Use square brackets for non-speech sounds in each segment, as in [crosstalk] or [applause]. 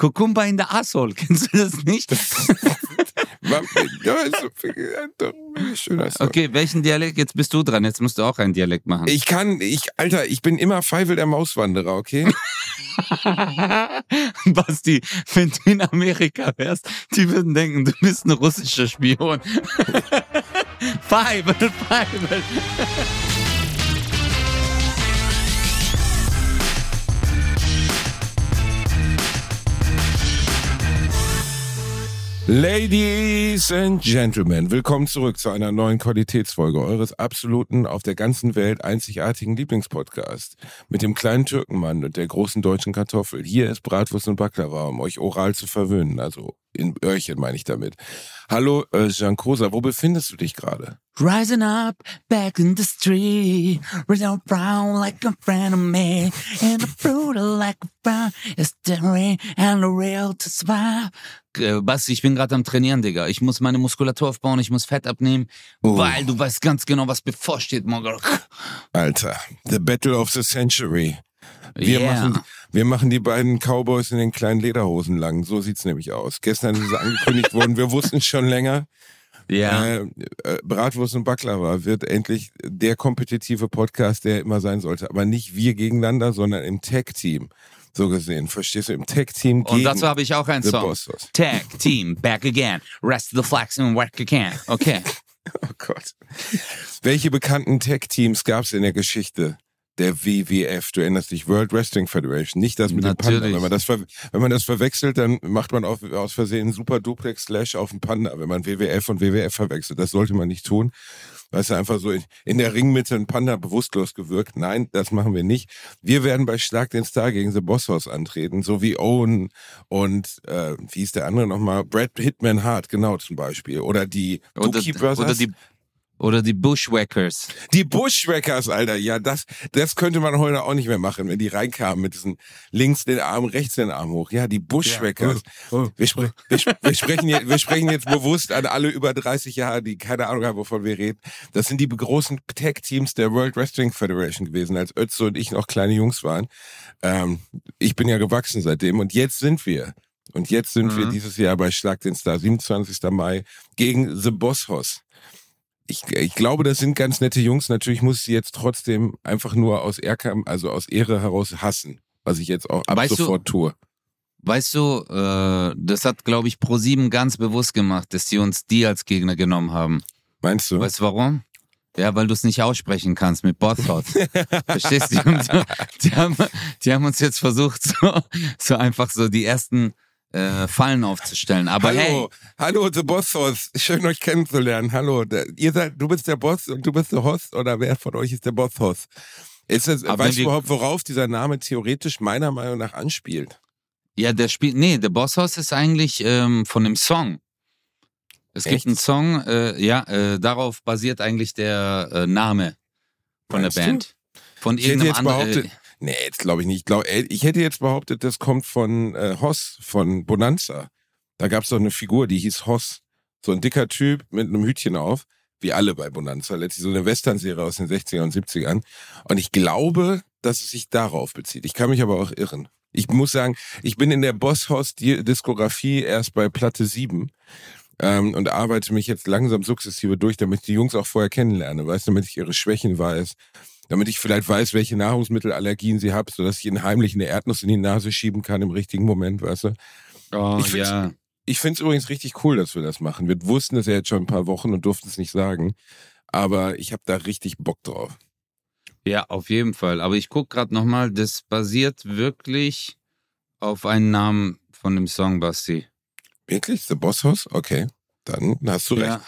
Kukumba in der Asshole. [laughs] Kennst du das nicht? [laughs] okay, welchen Dialekt? Jetzt bist du dran. Jetzt musst du auch einen Dialekt machen. Ich kann, ich, Alter, ich bin immer Feivel der Mauswanderer, okay? [laughs] Basti, wenn du in Amerika wärst, die würden denken, du bist ein russischer Spion. Feivel, Feivel. Ladies and Gentlemen, willkommen zurück zu einer neuen Qualitätsfolge eures absoluten, auf der ganzen Welt einzigartigen Lieblingspodcasts mit dem kleinen Türkenmann und der großen deutschen Kartoffel. Hier ist Bratwurst und Baklava, um euch oral zu verwöhnen, also in Öhrchen meine ich damit. Hallo, äh, Jean Kosa, wo befindest du dich gerade? Rising up, back in the street, real brown like a friend of me, and a brutal like a brown, is the and the real to survive. Äh, Basti, ich bin gerade am Trainieren, Digga. Ich muss meine Muskulatur aufbauen, ich muss Fett abnehmen, oh. weil du weißt ganz genau, was bevorsteht morgen. Alter, the battle of the century. Wir, yeah. machen, wir machen die beiden Cowboys in den kleinen Lederhosen lang. So sieht's nämlich aus. Gestern ist es angekündigt worden. Wir wussten schon länger. Ja. Äh, äh, Bratwurst und Baklava wird endlich der kompetitive Podcast, der immer sein sollte. Aber nicht wir gegeneinander, sondern im Tag-Team. So gesehen, verstehst du? Im Tag-Team Und dazu habe ich auch einen Song. Tag-Team, back again. Rest of the flags and work again. Okay. [laughs] oh Gott. Welche bekannten Tag-Teams gab es in der Geschichte? Der WWF. Du erinnerst dich, World Wrestling Federation. Nicht das mit Natürlich. dem Panda. Wenn man das, wenn man das verwechselt, dann macht man auf, aus Versehen Super Duplex Slash auf den Panda, wenn man WWF und WWF verwechselt. Das sollte man nicht tun. Weißt du, einfach so in der Ringmitte ein Panda bewusstlos gewirkt. Nein, das machen wir nicht. Wir werden bei Schlag den Star gegen The Boss House antreten, so wie Owen und äh, wie ist der andere nochmal? Brad Hitman Hart, genau zum Beispiel. Oder die Dookie Brothers. Oder die oder die Bushwackers. Die Bushwackers, Alter. Ja, das, das könnte man heute auch nicht mehr machen, wenn die reinkamen mit diesen links den Arm, rechts den Arm hoch. Ja, die Bushwackers. Ja. Oh, oh. Wir, spre wir, wir, sprechen jetzt, wir sprechen jetzt bewusst an alle über 30 Jahre, die keine Ahnung haben, wovon wir reden. Das sind die großen Tag-Teams der World Wrestling Federation gewesen, als Ötze und ich noch kleine Jungs waren. Ähm, ich bin ja gewachsen seitdem und jetzt sind wir. Und jetzt sind mhm. wir dieses Jahr bei Schlag den Star, 27. Mai, gegen The Boss Hoss ich, ich glaube, das sind ganz nette Jungs. Natürlich muss ich sie jetzt trotzdem einfach nur aus Ehrkam, also aus Ehre heraus hassen, was ich jetzt auch ab weißt sofort du, tue. Weißt du, äh, das hat, glaube ich, ProSieben ganz bewusst gemacht, dass die uns die als Gegner genommen haben. Meinst du? Weißt du warum? Ja, weil du es nicht aussprechen kannst mit Bothot. [laughs] Verstehst du? Die, die, haben, die haben uns jetzt versucht, so, so einfach so die ersten äh, Fallen aufzustellen. Aber hallo, hey. hallo, The Boss Host. Schön euch kennenzulernen. Hallo, ihr seid, du bist der Boss und du bist der Host oder wer von euch ist der Boss Host? Ist das, Aber weißt du überhaupt, worauf dieser Name theoretisch meiner Meinung nach anspielt? Ja, der spielt, nee, der Boss Host ist eigentlich ähm, von dem Song. Es Echt? gibt einen Song, äh, ja, äh, darauf basiert eigentlich der äh, Name von Meinst der Band. Du? Von irgendeinem anderen. Nee, jetzt glaube ich nicht. Ich, glaub, ich hätte jetzt behauptet, das kommt von äh, Hoss, von Bonanza. Da gab es doch eine Figur, die hieß Hoss. So ein dicker Typ mit einem Hütchen auf, wie alle bei Bonanza. Letztlich so eine Western-Serie aus den 60er und 70ern. Und ich glaube, dass es sich darauf bezieht. Ich kann mich aber auch irren. Ich muss sagen, ich bin in der Boss-Hoss-Diskografie erst bei Platte 7 ähm, und arbeite mich jetzt langsam sukzessive durch, damit ich die Jungs auch vorher kennenlerne, weißt damit ich ihre Schwächen weiß, damit ich vielleicht weiß, welche Nahrungsmittelallergien sie hat, sodass ich ihnen heimlich eine Erdnuss in die Nase schieben kann im richtigen Moment, weißt du? Oh, ich ja. Ich finde es übrigens richtig cool, dass wir das machen. Wir wussten es ja jetzt schon ein paar Wochen und durften es nicht sagen. Aber ich habe da richtig Bock drauf. Ja, auf jeden Fall. Aber ich gucke gerade nochmal, das basiert wirklich auf einen Namen von dem Song, Basti. Wirklich? The Boss House? Okay, dann hast du recht.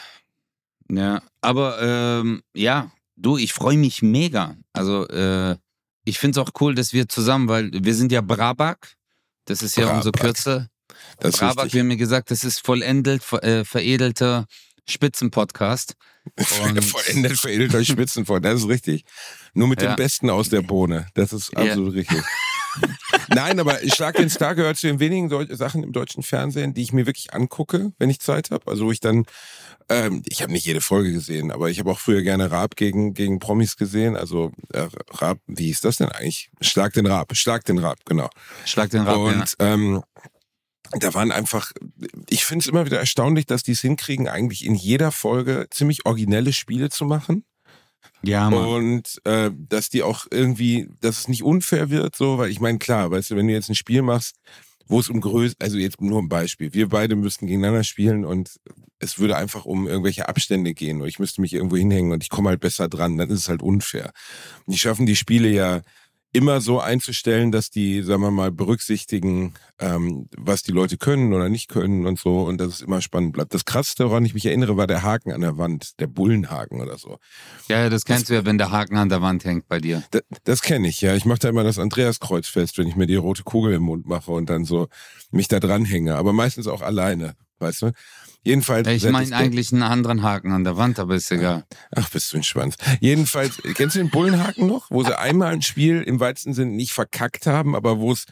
Ja, ja. aber ähm, ja, Du, ich freue mich mega. Also, äh, ich finde es auch cool, dass wir zusammen, weil wir sind ja Brabak. Das ist ja Brabak. unsere Kürze. Das Brabak, wir haben mir gesagt, das ist vollendet, äh, veredelter Spitzenpodcast. [laughs] vollendet, veredelter Spitzenpodcast, das ist richtig. Nur mit [laughs] ja. dem Besten aus der Bohne. Das ist absolut ja. richtig. [laughs] Nein, aber Schlag den Star gehört zu den wenigen Sachen im deutschen Fernsehen, die ich mir wirklich angucke, wenn ich Zeit habe. Also wo ich dann, ähm, ich habe nicht jede Folge gesehen, aber ich habe auch früher gerne Raab gegen, gegen Promis gesehen. Also äh, Raab, wie hieß das denn eigentlich? Schlag den Raab, Schlag den Raab, genau. Schlag den Raab, Und ja. ähm, da waren einfach, ich finde es immer wieder erstaunlich, dass die es hinkriegen, eigentlich in jeder Folge ziemlich originelle Spiele zu machen. Ja, Mann. Und äh, dass die auch irgendwie, dass es nicht unfair wird, so, weil ich meine, klar, weißt du, wenn du jetzt ein Spiel machst, wo es um Größe, also jetzt nur ein Beispiel, wir beide müssten gegeneinander spielen und es würde einfach um irgendwelche Abstände gehen und ich müsste mich irgendwo hinhängen und ich komme halt besser dran, dann ist es halt unfair. Und die schaffen die Spiele ja immer so einzustellen, dass die, sagen wir mal, berücksichtigen, ähm, was die Leute können oder nicht können und so und dass es immer spannend bleibt. Das krasseste, woran ich mich erinnere, war der Haken an der Wand, der Bullenhaken oder so. Ja, das kennst das, du ja, wenn der Haken an der Wand hängt bei dir. Das, das kenne ich, ja. Ich mache da immer das Andreaskreuz fest, wenn ich mir die rote Kugel im Mund mache und dann so mich da dranhänge, aber meistens auch alleine, weißt du? Jedenfalls. Ich meine eigentlich einen anderen Haken an der Wand, aber ist egal. Ach, bist du ein Schwanz. Jedenfalls, kennst du den Bullenhaken noch? Wo sie einmal ein Spiel im weitesten Sinne nicht verkackt haben, aber wo es,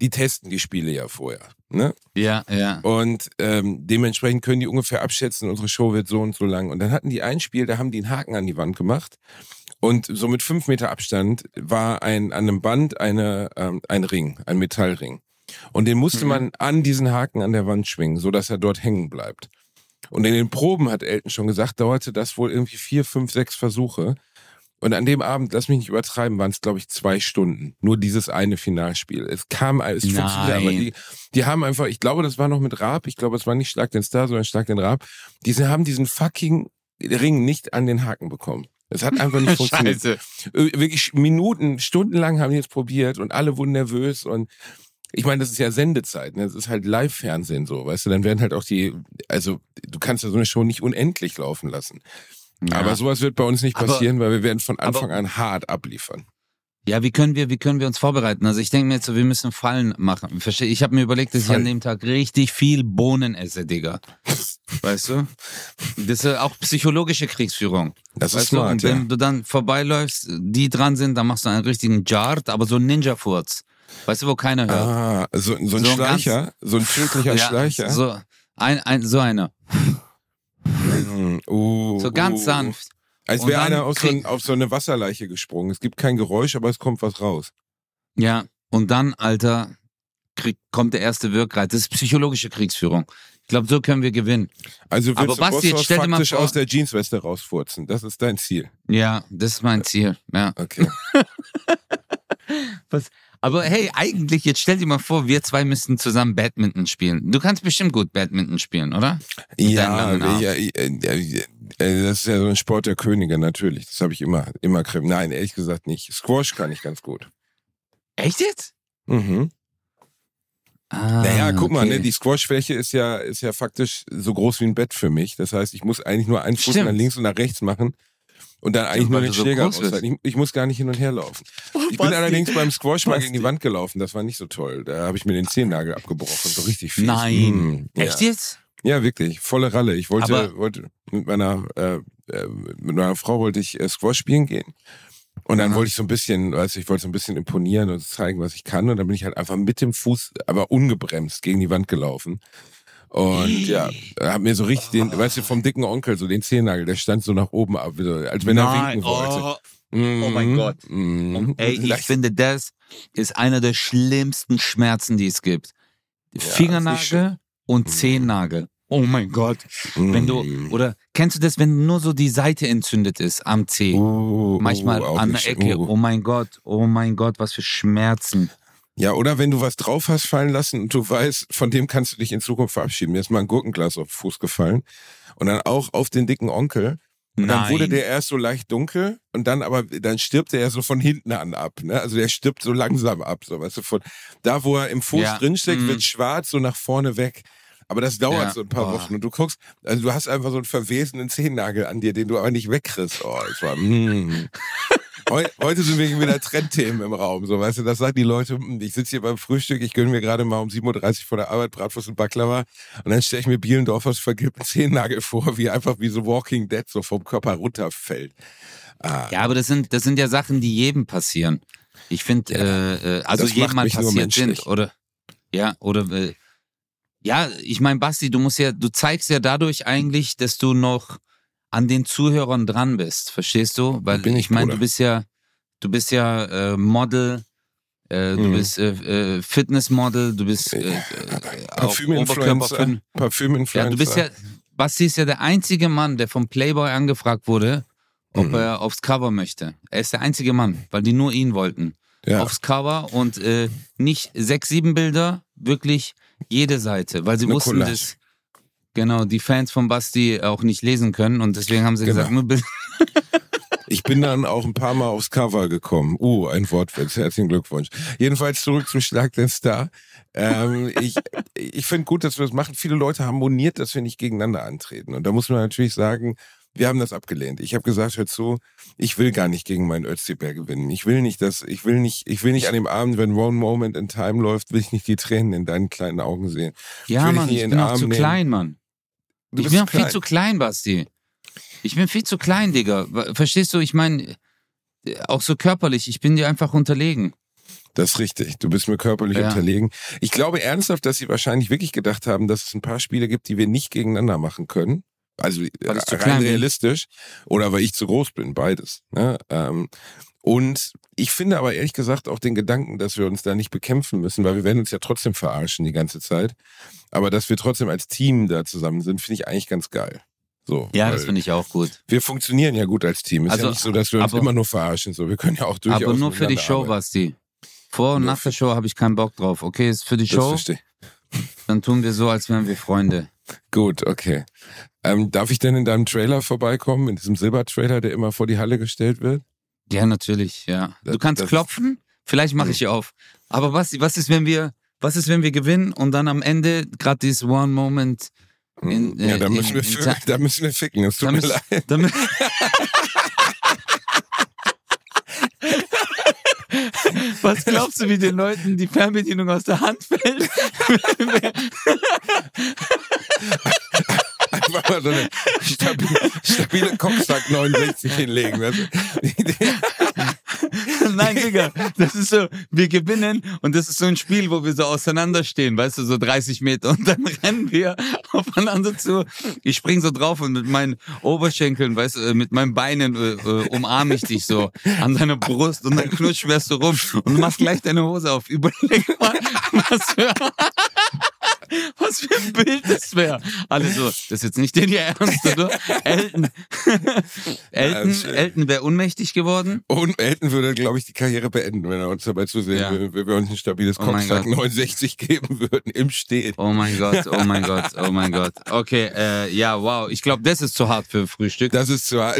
die testen die Spiele ja vorher. Ne? Ja, ja. Und ähm, dementsprechend können die ungefähr abschätzen, unsere Show wird so und so lang. Und dann hatten die ein Spiel, da haben die einen Haken an die Wand gemacht. Und so mit fünf Meter Abstand war ein, an einem Band eine, ähm, ein Ring, ein Metallring. Und den musste mhm. man an diesen Haken an der Wand schwingen, so dass er dort hängen bleibt. Und in den Proben hat Elton schon gesagt, dauerte das wohl irgendwie vier, fünf, sechs Versuche. Und an dem Abend, lass mich nicht übertreiben, waren es, glaube ich, zwei Stunden. Nur dieses eine Finalspiel. Es kam, es funktionierte, aber die, die haben einfach, ich glaube, das war noch mit Raab, ich glaube, es war nicht Schlag den Star, sondern Schlag den Raab. Diese haben diesen fucking Ring nicht an den Haken bekommen. Es hat einfach nicht [laughs] funktioniert. Scheiße. Wirklich Minuten, stundenlang haben die es probiert und alle wurden nervös und ich meine, das ist ja Sendezeit, ne? Das ist halt Live-Fernsehen so, weißt du, dann werden halt auch die, also du kannst ja so eine Show nicht unendlich laufen lassen. Ja. Aber sowas wird bei uns nicht passieren, aber, weil wir werden von Anfang aber, an hart abliefern. Ja, wie können wir, wie können wir uns vorbereiten? Also ich denke mir jetzt so, wir müssen Fallen machen. Verstehe? Ich habe mir überlegt, dass Fallen. ich an dem Tag richtig viel Bohnen esse, Digga. weißt du? Das ist auch psychologische Kriegsführung. Das weißt ist smart, du? Und wenn ja. du dann vorbeiläufst, die dran sind, dann machst du einen richtigen Jart, aber so einen Ninja-Furz. Weißt du, wo keiner hört? Ah, so, so ein so Schleicher, ganz, so ein tödlicher [laughs] ja, Schleicher. So, ein, ein, so einer. Uh, so ganz uh. sanft. Als wäre einer auf so, ein, auf so eine Wasserleiche gesprungen. Es gibt kein Geräusch, aber es kommt was raus. Ja, und dann, Alter, krieg, kommt der erste Wirkreiz. Das ist psychologische Kriegsführung. Ich glaube, so können wir gewinnen. Also willst Aber du Basti, jetzt stell dir mal vor, aus der Jeansweste rausfurzen. Das ist dein Ziel. Ja, das ist mein Ziel. Ja. Okay. [laughs] Was, aber hey, eigentlich, jetzt stell dir mal vor, wir zwei müssten zusammen Badminton spielen. Du kannst bestimmt gut Badminton spielen, oder? Ja, ja, ja, das ist ja so ein Sport der Könige, natürlich. Das habe ich immer, immer Nein, ehrlich gesagt nicht. Squash kann ich ganz gut. Echt jetzt? Mhm. Ah, naja, guck okay. mal, ne, die Squashfläche ist ja, ist ja faktisch so groß wie ein Bett für mich. Das heißt, ich muss eigentlich nur einen Fuß nach links und nach rechts machen und dann eigentlich nur den Schläger so ich, ich, muss gar nicht hin und her laufen. Oh, ich bin allerdings beim Squash mal gegen die Wand gelaufen. Das war nicht so toll. Da habe ich mir den Zehennagel abgebrochen. So richtig viel. Nein. Hm, Echt ja. jetzt? Ja, wirklich. Volle Ralle. Ich wollte, wollte mit meiner, äh, äh, mit meiner Frau wollte ich äh, Squash spielen gehen. Und dann Aha. wollte ich so ein bisschen, weißt du, ich wollte so ein bisschen imponieren und zeigen, was ich kann. Und dann bin ich halt einfach mit dem Fuß, aber ungebremst gegen die Wand gelaufen. Und ja, hab mir so richtig den, weißt du, vom dicken Onkel, so den Zehennagel, der stand so nach oben ab, als wenn er winken wollte. Oh, oh mein mhm. Gott. Mm, Ey, ich finde, das ist einer der schlimmsten Schmerzen, die es gibt. Ja, Fingernagel und mhm. Zehennagel. Oh mein Gott. Wenn du, mhm. oder kennst du das, wenn nur so die Seite entzündet ist am Zeh? Uh, Manchmal uh, an der Ecke. Uh. Oh mein Gott, oh mein Gott, was für Schmerzen. Ja, oder wenn du was drauf hast fallen lassen und du weißt, von dem kannst du dich in Zukunft verabschieden. Mir ist mal ein Gurkenglas auf den Fuß gefallen und dann auch auf den dicken Onkel. Und Nein. dann wurde der erst so leicht dunkel und dann aber, dann stirbt er ja so von hinten an ab. Ne? Also der stirbt so langsam ab. So, weißt du, von da, wo er im Fuß ja. drinsteckt, mm. wird schwarz so nach vorne weg. Aber das dauert ja. so ein paar oh. Wochen und du guckst, also du hast einfach so einen verwesenen Zehennagel an dir, den du aber nicht wegkriegst. Oh, es war, mm. [laughs] Heute sind wir wieder Trendthemen im Raum. So, weißt du, das sagen die Leute, hm, ich sitze hier beim Frühstück, ich gönne mir gerade mal um 7.30 Uhr vor der Arbeit Bratwurst und Baklava und dann stelle ich mir Bielendorfers vergilbten Zehennagel vor, wie einfach wie so Walking Dead so vom Körper runterfällt. Ah. Ja, aber das sind, das sind ja Sachen, die jedem passieren. Ich finde, ja, äh, äh, also jedem mal passiert sind, oder? Ja, oder äh, ja, ich meine, Basti, du musst ja, du zeigst ja dadurch eigentlich, dass du noch an den Zuhörern dran bist, verstehst du? Weil Bin ich, ich meine, du bist ja, du bist ja äh, Model, Äh, du Mhm. bist äh, äh, Fitnessmodel, du bist äh, äh, auch Parfüminfluencer. Parfüminfluencer. Ja, du bist ja, Basti ist ja der einzige Mann, der vom Playboy angefragt wurde, ob Mhm. er aufs Cover möchte. Er ist der einzige Mann, weil die nur ihn wollten. ja. Aufs Cover und äh, nicht sechs, sieben Bilder, wirklich jede Seite, weil sie Eine wussten, Collage. dass genau die Fans von Basti auch nicht lesen können und deswegen haben sie Genau. gesagt. [laughs] Ich bin dann auch ein paar Mal aufs Cover gekommen. Uh, ein Wortwitz. Herzlichen Glückwunsch. Jedenfalls zurück zum Schlag den Star. Ähm, ich ich finde gut, dass wir das machen. Viele Leute haben moniert, dass wir nicht gegeneinander antreten. Und da muss man natürlich sagen, wir haben das abgelehnt. Ich habe gesagt, hör zu, ich will gar nicht gegen meinen Özdebär gewinnen. Ich will nicht, dass, ich will nicht, ich will nicht an dem Abend, wenn One Moment in Time läuft, will ich nicht die Tränen in deinen kleinen Augen sehen. Ja, dich Mann, ich in bin auch zu nehmen. klein, Mann. Du ich bin viel zu klein, Basti. Ich bin viel zu klein, Digga. Verstehst du? Ich meine, auch so körperlich, ich bin dir einfach unterlegen. Das ist richtig. Du bist mir körperlich Ja. unterlegen. Ich glaube ernsthaft, dass sie wahrscheinlich wirklich gedacht haben, dass es ein paar Spiele gibt, die wir nicht gegeneinander machen können. Also zu rein klein realistisch oder weil ich zu groß bin, beides. Ne? Ähm, und ich finde aber ehrlich gesagt auch den Gedanken, dass wir uns da nicht bekämpfen müssen, weil wir werden uns ja trotzdem verarschen die ganze Zeit. Aber dass wir trotzdem als Team da zusammen sind, finde ich eigentlich ganz geil. So, Ja, das finde ich auch gut. wir funktionieren ja gut als Team. Ist Also, ja nicht so, dass wir uns aber- immer nur verarschen. So, wir können ja auch durchaus Aber nur für die Show. Basti. Vor und Nur nach der Show habe ich keinen Bock drauf. Okay, ist für die Das Show, verstehe ich. Dann tun wir so, als wären wir Freunde. Gut, okay. Ähm, darf ich denn in deinem Trailer vorbeikommen, in diesem Silbertrailer, der immer vor die Halle gestellt wird? Ja, natürlich, ja. Das- Du kannst klopfen, vielleicht mache ich auf. Aber was, was ist, wenn wir, was ist, wenn wir gewinnen und dann am Ende gerade dieses One Moment in, ja, äh, da in- müssen wir, in Za- da müssen wir ficken. Es tut Da mir müssen- leid. damit, [laughs] Was glaubst du, wie den Leuten die Fernbedienung aus der Hand fällt? [laughs] Einfach mal so eine stabile, stabile Kopfsack 69 hinlegen. Nein, Digga, das ist so, wir gewinnen und das ist so ein Spiel, wo wir so auseinanderstehen, weißt du, so 30 Meter und dann rennen wir aufeinander zu. Ich spring so drauf und mit meinen Oberschenkeln, weißt du, äh, mit meinen Beinen äh, äh, umarme ich dich so an deiner Brust und dann knutsch wirst du rum und du machst gleich deine Hose auf. Überleg mal, was für, [laughs] was für ein Bild das wäre. Alle so, das ist jetzt nicht den hier ernst, oder? [laughs] Elton, Elton. Elton wäre ohnmächtig geworden. und Elton würde, glaube ich, die Karriere beenden, wenn er uns dabei zusehen Ja. würde, wenn wir uns ein stabiles Oh Kopfsack Gott. 69 geben würden im Stehen. Oh mein Gott, oh mein Gott, oh mein Gott. [laughs] Okay, äh, ja, wow. Ich glaube, das ist zu hart für Frühstück. Das ist zwar.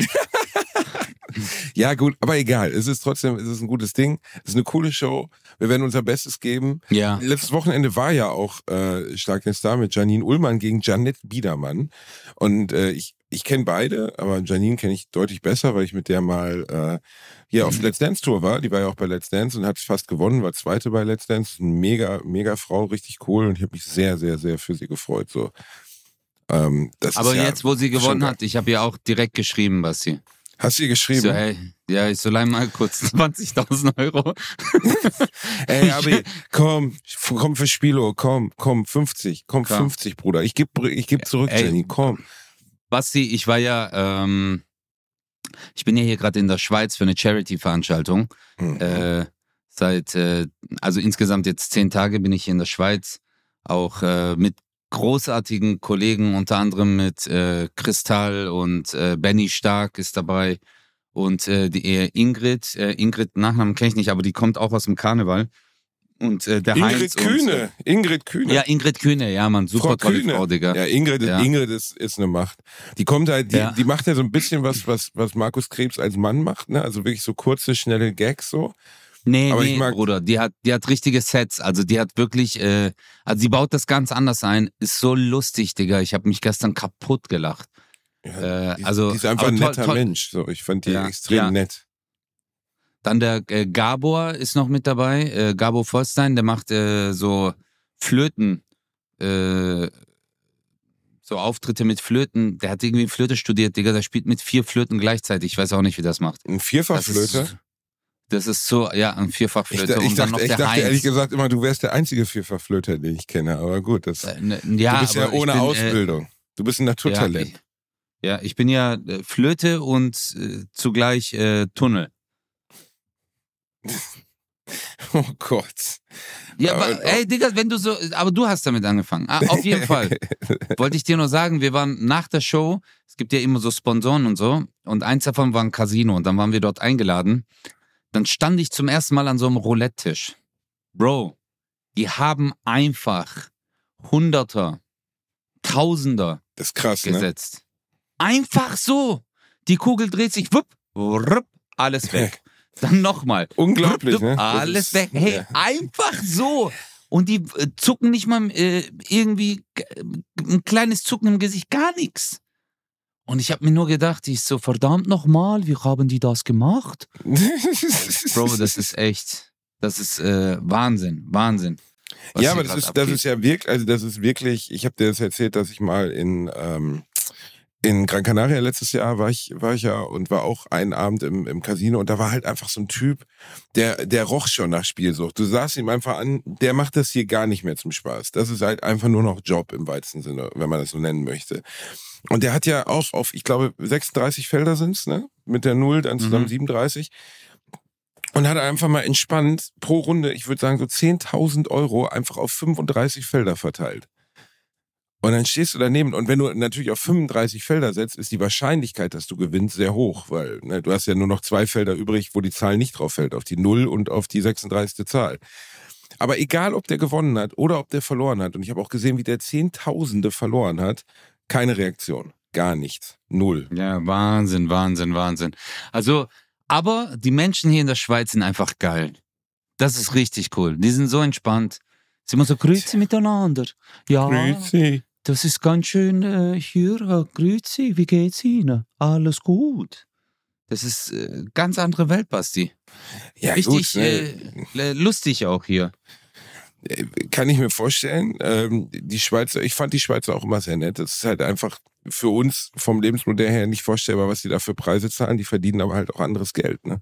[laughs] ja, gut, aber egal. Es ist trotzdem, es ist ein gutes Ding. Es ist eine coole Show. Wir werden unser Bestes geben. Ja. Letztes Wochenende war ja auch äh, Stark den Star mit Janine Ullmann gegen Janette Biedermann. Und äh, ich, ich kenne beide, aber Janine kenne ich deutlich besser, weil ich mit der mal äh, hier auf Let's Dance Tour war. Die war ja auch bei Let's Dance und hat fast gewonnen, war zweite bei Let's Dance. Eine mega, mega Frau, richtig cool. Und ich habe mich sehr, sehr, sehr für sie gefreut. So. Ähm, Aber ist ja jetzt, wo sie gewonnen hat, ich habe ihr auch direkt geschrieben, Basti. Hast du ihr geschrieben? So, hey, ja, ich so leih mal kurz [laughs] 20.000 Euro. [laughs] Ey, Abi, komm, komm für Spielo, komm, komm, 50, komm, Komm. 50, Bruder. Ich geb, ich geb zurück, Ey. Jenny, komm. Basti, ich war ja, ähm, ich bin ja hier gerade in der Schweiz für eine Charity-Veranstaltung. Mhm. Äh, seit, äh, also insgesamt jetzt zehn Tage bin ich hier in der Schweiz, auch äh, mit großartigen Kollegen, unter anderem mit äh, Kristall und äh, Benny Stark ist dabei und äh, die äh, Ingrid, äh, Ingrid Nachnamen kenne ich nicht, aber die kommt auch aus dem Karneval und äh, der Ingrid Heinz Kühne, Ingrid Und, Kühne. ja, Ingrid Kühne, ja, Mann, super Frau tolle Kühne. Frau, Digga. Ja, Ingrid, Ja. Ingrid ist, ist eine Macht. Die kommt halt, die, Ja. die macht ja so ein bisschen was, was, was Markus Krebs als Mann macht, ne? Also wirklich so kurze, schnelle Gags so. Nee, Aber nee, Bruder, die hat, die hat richtige Sets. Also die hat wirklich, äh, also sie baut das ganz anders ein. Ist so lustig, Digga. Ich habe mich gestern kaputt gelacht. Ja, Äh, die, also, die ist einfach ein toll- netter toll. Mensch. So, ich fand die Ja, extrem ja. nett. Dann der äh, Gabor ist noch mit dabei. Äh, Gabor Vollstein, der macht äh, so Flöten, äh, so Auftritte mit Flöten. Der hat irgendwie Flöte studiert, Digga. Der spielt mit vier Flöten gleichzeitig. Ich weiß auch nicht, wie das macht. Ein Vierfachflöte. Das ist so, ja, ein Ich, Vierfachflöte. da- ich und dann dachte, noch ich dachte ehrlich gesagt immer, du wärst der einzige Vierfachflöter, den ich kenne. Aber gut, das, Äh, ne, ja, du bist ja ich ohne bin, äh, Ausbildung. du bist ein Naturtalent. Ja, ich, ja, ich bin ja äh, Flöte und äh, zugleich äh, Tunnel. [laughs] Oh Gott. Ja, aber Aber- ey, Digga, wenn du so, aber du hast damit angefangen. Ah, auf jeden Fall. [laughs] Wollte ich dir nur sagen, wir waren nach der Show, es gibt ja immer so Sponsoren und so, und eins davon war ein Casino und dann waren wir dort eingeladen. Dann stand ich zum ersten Mal an so einem Roulette-Tisch. Bro, die haben einfach Hunderter, Tausender Das ist krass, ne? gesetzt. Einfach so. Die Kugel dreht sich, wupp, wupp, alles [laughs] weg. Dann nochmal. Unglaublich, Wupp, ne? Alles weg. Hey, ja. einfach so. Und die äh, zucken nicht mal äh, irgendwie äh, ein kleines Zucken im Gesicht, gar nichts. Und ich habe mir nur gedacht, ich so, verdammt nochmal, wie haben die das gemacht? [laughs] Bro, das ist echt, das ist äh, Wahnsinn, Wahnsinn. ja, aber das ist, das ist ja wirklich, also das ist wirklich, ich habe dir das erzählt, dass ich mal in, ähm, in Gran Canaria letztes Jahr war ich, war ich ja und war auch einen Abend im, im Casino und da war halt einfach so ein Typ, der, der roch schon nach Spielsucht. Du sahst ihm einfach an, der macht das hier gar nicht mehr zum Spaß. Das ist halt einfach nur noch Job im weitesten Sinne, wenn man das so nennen möchte. Und der hat ja auch auf, ich glaube, 36 Felder sind's, ne? Mit der Null dann zusammen Mhm. 37. Und hat einfach mal entspannt pro Runde, ich würde sagen so 10.000 Euro einfach auf 35 Felder verteilt. Und dann stehst du daneben und wenn du natürlich auf 35 Felder setzt, ist die Wahrscheinlichkeit, dass du gewinnst, sehr hoch, weil ne, du hast ja nur noch zwei Felder übrig, wo die Zahl nicht drauf fällt, auf die Null und auf die 36. Zahl. Aber egal, ob der gewonnen hat oder ob der verloren hat, und ich habe auch gesehen, wie der Zehntausende verloren hat, keine Reaktion. Gar nichts. Null. Ja, Wahnsinn, Wahnsinn, Wahnsinn. Also, aber die Menschen hier in der Schweiz sind einfach geil. Das ist richtig cool. Die sind so entspannt. Sie immer so grüezi miteinander. Ja, Grüezi. Das ist ganz schön äh, hier. Äh, grüezi, wie geht's Ihnen? Alles gut. Das ist äh, ganz andere Welt, Basti. Ja, Richtig gut, ne? äh, lustig auch hier. kann ich mir vorstellen. Ähm, die Schweizer, ich fand die Schweizer auch immer sehr nett. Das ist halt einfach für uns vom Lebensmodell her nicht vorstellbar, was die da für Preise zahlen. Die verdienen aber halt auch anderes Geld, ne?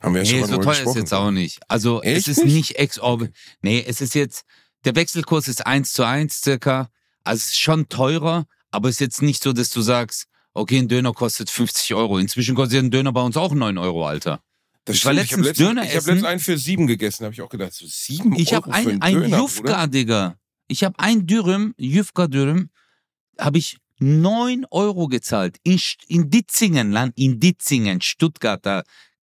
Haben wir ja schon Nee, mal so teuer ist gesprochen. jetzt auch nicht. Also Echt es ist nicht? nicht exorbitant. Nee, es ist jetzt, der Wechselkurs ist 1 zu 1 circa. Also es ist schon teurer, aber es ist jetzt nicht so, dass du sagst, okay, ein Döner kostet 50 Euro. Inzwischen kostet ein Döner bei uns auch 9 Euro, Alter. Das Ich war stimmt. ich habe letztens letztens, Döner ich letztens einen für sieben gegessen. habe ich auch gedacht, so sieben Ich Euro habe für ein, einen ein Döner, Jufka, Bruder? Digga. Ich habe ein Dürüm, Jufka Dürüm, habe ich 9 Euro gezahlt. In, in Ditzingen, Land, in Ditzingen, Stuttgart, da.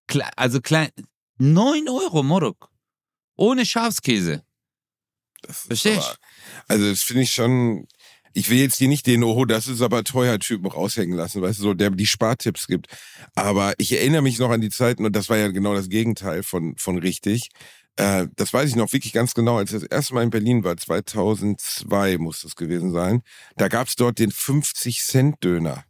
Kle- Also klein, 9 Euro, Morok. Ohne Schafskäse. Das Verstehst aber- Also das finde ich schon. Ich will jetzt hier nicht den, oh, das ist aber teuer Typen raushängen lassen, weißt du, so, der die Spartipps gibt. Aber ich erinnere mich noch an die Zeiten, und das war ja genau das Gegenteil von, von richtig. Äh, das weiß ich noch wirklich ganz genau, als ich das erste Mal in Berlin war, 2002 muss das gewesen sein. Da gab's dort den 50-Cent-Döner.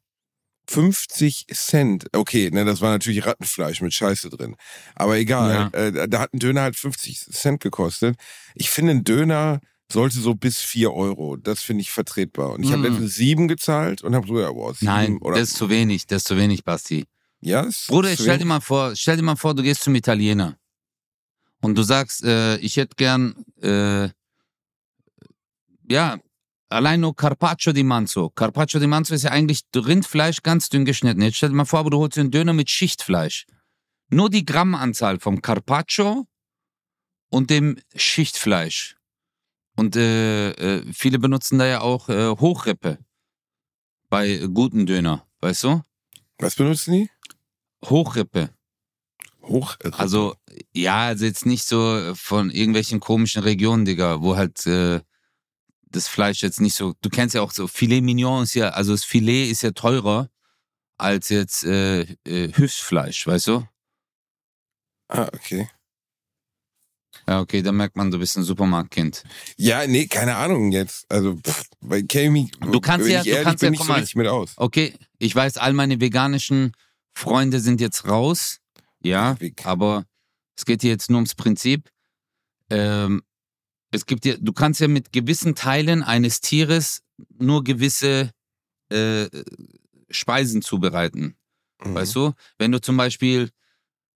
50 Cent. Okay, ne, das war natürlich Rattenfleisch mit Scheiße drin. Aber egal, äh, da hat ein Döner halt 50 Cent gekostet. Ich finde, ein Döner sollte so bis 4 Euro. Das finde ich vertretbar. Und ich habe Mm. letztens 7 gezahlt und habe so, ja, boah, 7 Nein, oder. das ist zu wenig, das ist zu wenig, Basti. ja, ist Bruder, ist stell dir mal vor, stell dir mal vor, du gehst zum Italiener und du sagst, äh, ich hätte gern, äh, ja, allein nur Carpaccio di Manzo. Carpaccio di Manzo ist ja eigentlich Rindfleisch ganz dünn geschnitten. Jetzt stell dir mal vor, aber du holst dir einen Döner mit Schichtfleisch. Nur die Grammanzahl vom Carpaccio und dem Schichtfleisch. Und äh, äh, viele benutzen da ja auch äh, Hochrippe bei guten Döner, weißt du? Was benutzen die? Hochrippe. Hoch. Also, ja, also jetzt nicht so von irgendwelchen komischen Regionen, Digga, wo halt äh, das Fleisch jetzt nicht so. Du kennst ja auch so, Filet Mignon ist ja, also das Filet ist ja teurer als jetzt äh, äh, Hüftfleisch, weißt du? Ah, okay. Ja, okay, da merkt man, du bist ein Supermarktkind. Ja, nee, keine Ahnung jetzt. Also, pff, weil Kami, Du kannst ja- ich du ehrlich kannst ja, nicht guck so mit aus. Okay, ich weiß, all meine veganischen Freunde sind jetzt raus. Ja, aber es geht hier jetzt nur ums Prinzip. Ähm, es gibt ja, du kannst ja mit gewissen Teilen eines Tieres nur gewisse äh, Speisen zubereiten. Mhm. Weißt du? Wenn du zum Beispiel,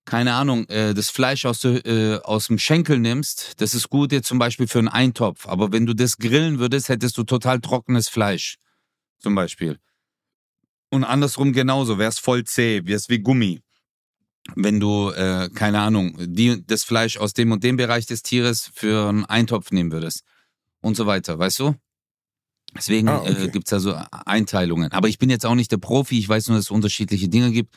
keine Ahnung, äh, das Fleisch aus, äh, aus dem Schenkel nimmst, das ist gut jetzt zum Beispiel für einen Eintopf. Aber wenn du das grillen würdest, hättest du total trockenes Fleisch. Zum Beispiel. Und andersrum genauso, wäre es voll zäh, wäre es wie Gummi. Wenn du, äh, keine Ahnung, die, das Fleisch aus dem und dem Bereich des Tieres für einen Eintopf nehmen würdest. Und so weiter, weißt du? Deswegen Ah, okay. äh, gibt es da so Einteilungen. Aber ich bin jetzt auch nicht der Profi, ich weiß nur, dass es unterschiedliche Dinge gibt.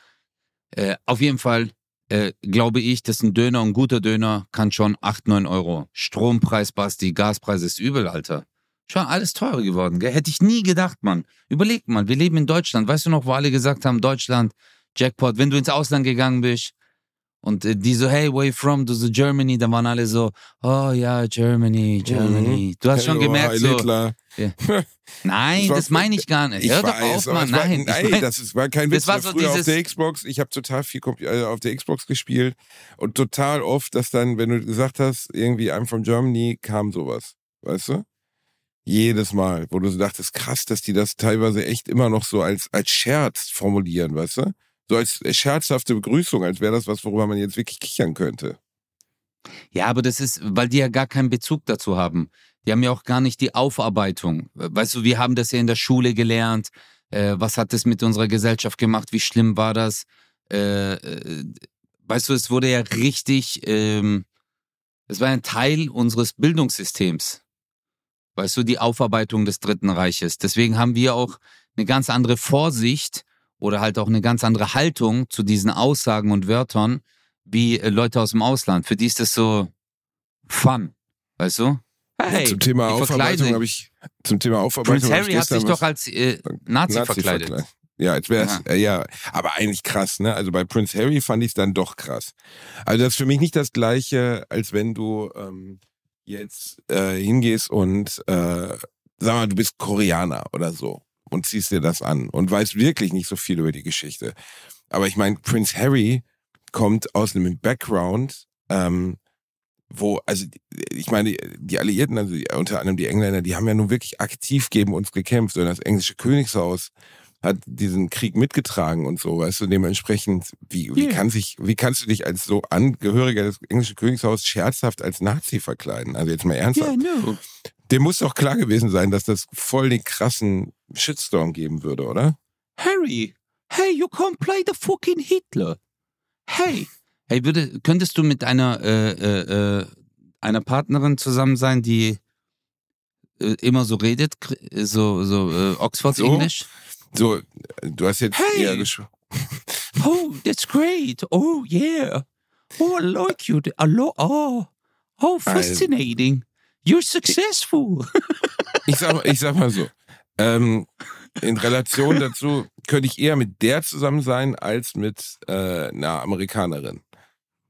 Äh, auf jeden Fall äh, glaube ich, dass ein Döner, ein guter Döner, kann schon 8, 9 Euro. Strompreis, Basti, Gaspreis ist übel, Alter. Schon alles teurer geworden, gell? Hätte ich nie gedacht, Mann. Überleg mal, wir leben in Deutschland. Weißt du noch, wo alle gesagt haben, Deutschland, Jackpot, wenn du ins Ausland gegangen bist und äh, die so, hey, where you from? Du so, Germany, dann waren alle so, oh ja, Germany, Germany. Du hast schon Hey, oh, gemerkt, Heil so, Hitler. [laughs] nein, Das war- das meine ich gar nicht. Ich Hör doch weiß, auf, aber Mann, war, nein. nein, ich mein, das ist, war kein das Witz. war Das so früher auf der Xbox. Ich habe total viel äh, auf der Xbox gespielt und total oft, dass dann, wenn du gesagt hast, irgendwie I'm from Germany, kam sowas. Weißt du? Jedes Mal, wo du so dachtest, krass, dass die das teilweise echt immer noch so als, als Scherz formulieren, weißt du? So als scherzhafte Begrüßung, als wäre das was, worüber man jetzt wirklich kichern könnte. Ja, aber das ist, weil die ja gar keinen Bezug dazu haben. Die haben ja auch gar nicht die Aufarbeitung. Weißt du, wir haben das ja in der Schule gelernt. Äh, was hat das mit unserer Gesellschaft gemacht? Wie schlimm war das? Äh, äh, weißt du, es wurde ja richtig, ähm, es war ein Teil unseres Bildungssystems. Weißt du, die Aufarbeitung des Dritten Reiches. Deswegen haben wir auch eine ganz andere Vorsicht oder halt auch eine ganz andere Haltung zu diesen Aussagen und Wörtern wie äh, Leute aus dem Ausland. Für die ist das so fun, weißt du? Hey, zum Thema Aufarbeitung habe ich, zum Thema Aufarbeitung Prince Harry hat sich doch als äh, Nazi, verkleidet. Ja, jetzt wär's, äh, ja, aber eigentlich krass, ne? Also bei Prince Harry fand ich es dann doch krass. Also das ist für mich nicht das Gleiche, als wenn du ähm, jetzt äh, hingehst und äh, sag mal, du bist Koreaner oder so und ziehst dir das an und weißt wirklich nicht so viel über die Geschichte. Aber ich meine, Prince Harry kommt aus einem Background, ähm, wo, also ich meine, die Alliierten, also die, unter anderem die Engländer, die haben ja nun wirklich aktiv gegen uns gekämpft und das englische Königshaus hat diesen Krieg mitgetragen und so, weißt du, dementsprechend, wie, wie Yeah. kann sich, wie kannst du dich als so Angehöriger des englischen Königshauses scherzhaft als Nazi verkleiden? Also jetzt mal ernsthaft. no. Dem muss doch klar gewesen sein, dass das voll den krassen Shitstorm geben würde, oder? Harry, hey, you can't play the fucking Hitler. Hey, hey, würde, könntest du mit einer äh, äh, äh, einer Partnerin zusammen sein, die äh, immer so redet, so so äh, Oxford So? Englisch? So, du hast jetzt Hey! eher gesch [laughs] Oh, that's great. Oh yeah. Oh, I like you. I lo oh, oh, fascinating. You're successful. [laughs] Ich sag, ich sag mal so, ähm, in Relation dazu könnte ich eher mit der zusammen sein, als mit äh, einer Amerikanerin.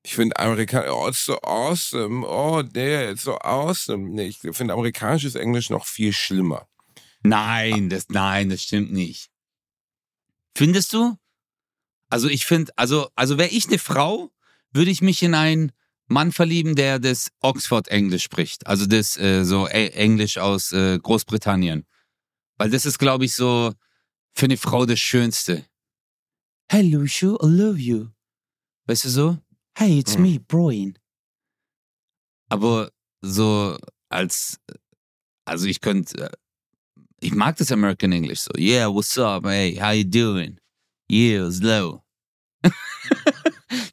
Ich finde Amerikaner, oh, it's so awesome, oh, nee, it's so awesome. Nee, ich finde amerikanisches Englisch noch viel schlimmer. Nein, das, nein, das stimmt nicht. Findest du? Also ich finde, also, also wäre ich eine Frau, würde ich mich in einen Mann verlieben, der das Oxford-Englisch spricht. Also das äh, so e Englisch aus äh, Großbritannien. Weil das ist, glaube ich, so für eine Frau das Schönste. Hey, Lucio, I love you. Weißt du so? Hey, it's Mhm. me, Brian. Aber so als, also ich könnte, äh, ich mag das American English so. Yeah, what's up? Hey, how you doing? Yeah, slow. [laughs]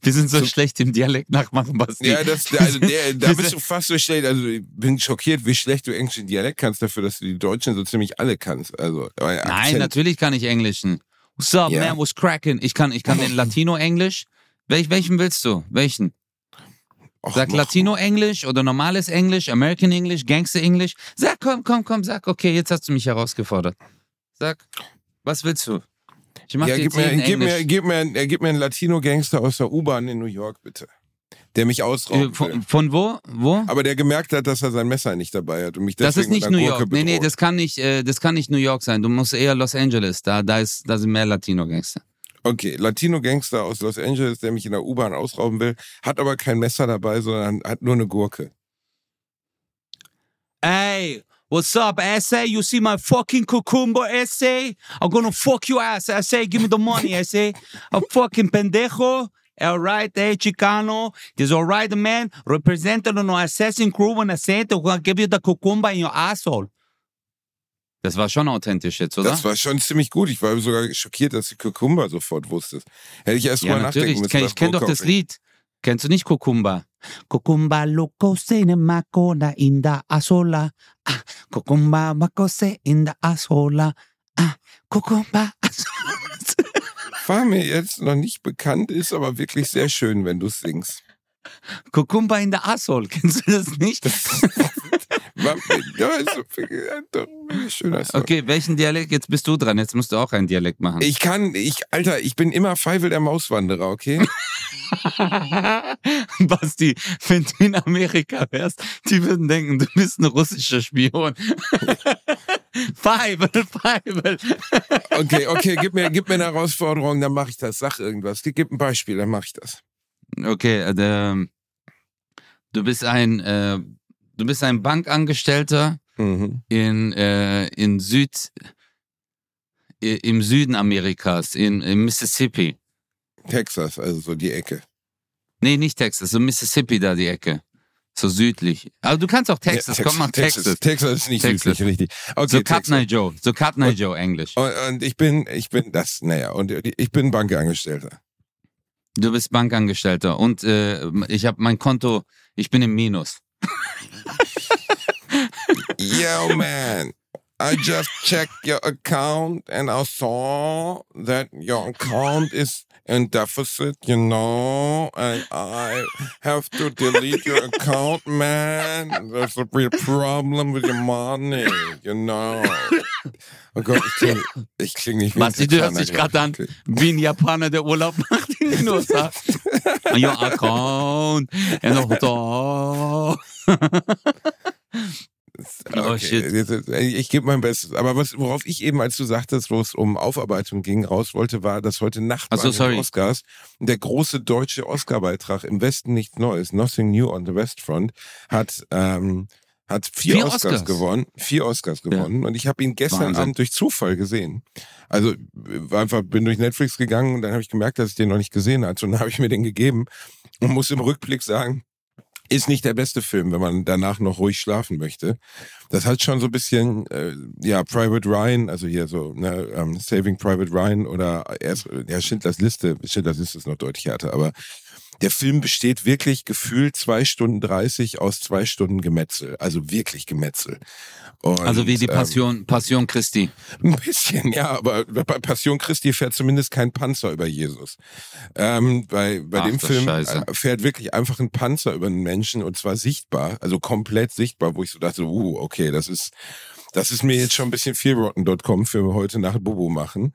Wir sind so So- schlecht im Dialekt nachmachen, Basti. Ja, das, also der, [laughs] da bist du fast so schlecht. Also ich bin schockiert, wie schlecht du englischen Dialekt kannst, dafür, dass du die Deutschen so ziemlich alle kannst. Also Nein, natürlich kann ich Englischen. What's up, Ja. man? What's cracking? Ich kann, ich kann den [laughs] Latino-Englisch. Welch, welchen willst du? Welchen? Och, Sag Latino-Englisch oder normales Englisch, American English, Gangster-Englisch. Sag, komm, komm, komm, sag, okay, jetzt hast du mich herausgefordert. Sag, was willst du? Ich mach Ja, dir gib jetzt mir, gib, mir, gib, mir, äh, gib mir einen Latino-Gangster aus der U-Bahn in New York, bitte. Der mich Äh, ausrauben will. von, von wo? Wo? Aber der gemerkt hat, dass er sein Messer nicht dabei hat und mich deswegen Das ist nicht New York. Nee, nee, das kann nicht, äh, das kann nicht New York sein. Du musst eher Los Angeles. Da, da, ist, da sind mehr Latino-Gangster. Okay, Latino-Gangster aus Los Angeles, der mich in der U-Bahn ausrauben will, hat aber kein Messer dabei, sondern hat nur eine Gurke. Hey, what's up, essay? You see my fucking cucumber, essay? I'm gonna fuck you ass, essay. Give me the money, essay. A fucking pendejo. All right, hey, Chicano. This all right, man. Representing no assassin crew and I said to give you the cucumber in your asshole. Das war schon authentisch jetzt, oder? Das war schon ziemlich gut. Ich war sogar schockiert, dass du Kukumba sofort wusstest. Hätte ich erst ja, nachdenken natürlich. Ich müssen. was Ich kenne doch das Lied. Kennst du nicht Kukumba? Kukumba lukose ne makona in der asola. Ah, Kukumba makose in der asola. Ah, Kukumba asola. War mir jetzt noch nicht bekannt, ist aber wirklich sehr schön, wenn du es singst. Kukumba in der Asshole. Kennst du das nicht? [laughs] War, ja, ist so, ja, doch, schöner Song. Okay, welchen Dialekt? Jetzt bist du dran. Jetzt musst du auch einen Dialekt machen. Ich kann, ich, Alter, ich bin immer Feivel der Mauswanderer, okay? [laughs] Basti, wenn du in Amerika wärst, die würden denken, du bist ein russischer Spion. [laughs] Feivel, Feivel. Okay, okay, gib mir, gib mir eine Herausforderung, dann mache ich das. Sag irgendwas. Gib ein Beispiel, dann mache ich das. Okay, äh, der, du bist ein, äh, du bist ein Bankangestellter Mhm. in, äh, in Süd, im Süden Amerikas, in, in Mississippi. Texas, also so die Ecke. Nee, nicht Texas, so Mississippi da die Ecke. So südlich. Aber du kannst auch Texas, Ja, komm mal Texas. Texas. Texas ist nicht Texas. südlich, richtig. Okay, So Cut Texas. Night Joe, so Cut Night Joe Englisch. Und, und ich bin, ich bin das, naja, und ich bin Bankangestellter. Du bist Bankangestellter und äh, ich habe mein Konto, ich bin im Minus. [laughs] Yo, man. I just checked your account and I saw that your account is in deficit, you know, and I have to delete your account, man. There's a real problem with your money, you know. Oh Gott, ich klinge ich kling nicht wie ein Basti, du hörst dich gerade an wie ein Japaner, der Urlaub macht in den USA. [laughs] Your account and [laughs] oh, Oh, Okay, jetzt- Ich gebe mein Bestes. Aber was, worauf ich eben, als du sagtest, wo es um Aufarbeitung ging, raus wollte, war, dass heute Nacht Ach so, bei den. Oscars der große deutsche Oscar-Beitrag im Westen nichts Neues, Nothing New on the West Front, hat, ähm, hat vier, Vier Oscars, Oscars? gewonnen. Vier Oscars gewonnen. Und ich habe ihn gestern Wahnsinn. Abend durch Zufall gesehen. Also einfach bin durch Netflix gegangen und dann habe ich gemerkt, dass ich den noch nicht gesehen hatte. Und dann habe ich mir den gegeben und muss im Rückblick sagen, ist nicht der beste Film, wenn man danach noch ruhig schlafen möchte. Das hat schon so ein bisschen, äh, ja, Private Ryan, also hier so, ne, ähm, Saving Private Ryan oder erst, ja, Schindlers Liste, Schindlers Liste ist noch deutlich härter, aber der Film besteht wirklich gefühlt zwei Stunden 30 aus zwei Stunden Gemetzel. Also wirklich Gemetzel. Und, Also wie die ähm, Passion, Passion Christi. ein bisschen, ja, aber bei Passion Christi fährt zumindest kein Panzer über Jesus. Ähm, bei bei Ach, dem Film Scheiße. äh, fährt wirklich einfach ein Panzer über einen Menschen und zwar sichtbar, also komplett sichtbar, wo ich so dachte, uh, okay, das ist das ist mir jetzt schon ein bisschen viel Rotten.com für heute Nacht Bobo machen.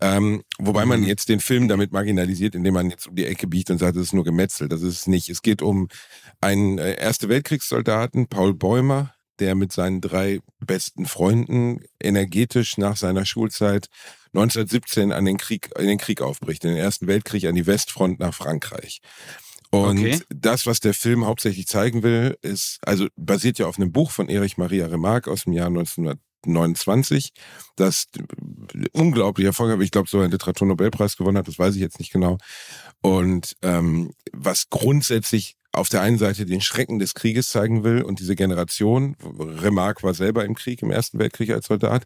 Ähm, wobei man Mhm. jetzt den Film damit marginalisiert, indem man jetzt um die Ecke biegt und sagt, es ist nur Gemetzel. Das ist es nicht. Es geht um einen äh, Erste Weltkriegssoldaten, Paul Bäumer, der mit seinen drei besten Freunden energetisch nach seiner Schulzeit 1917 an den Krieg, in den Krieg aufbricht, in den Ersten Weltkrieg an die Westfront nach Frankreich. Und Okay. das, was der Film hauptsächlich zeigen will, ist, also basiert ja auf einem Buch von Erich Maria Remarque aus dem Jahr 1929, das unglaublich erfolgreich, ich glaube, so einen Literaturnobelpreis gewonnen hat, das weiß ich jetzt nicht genau. Und ähm, was grundsätzlich auf der einen Seite den Schrecken des Krieges zeigen will und diese Generation, Remarque war selber im Krieg, im Ersten Weltkrieg als Soldat,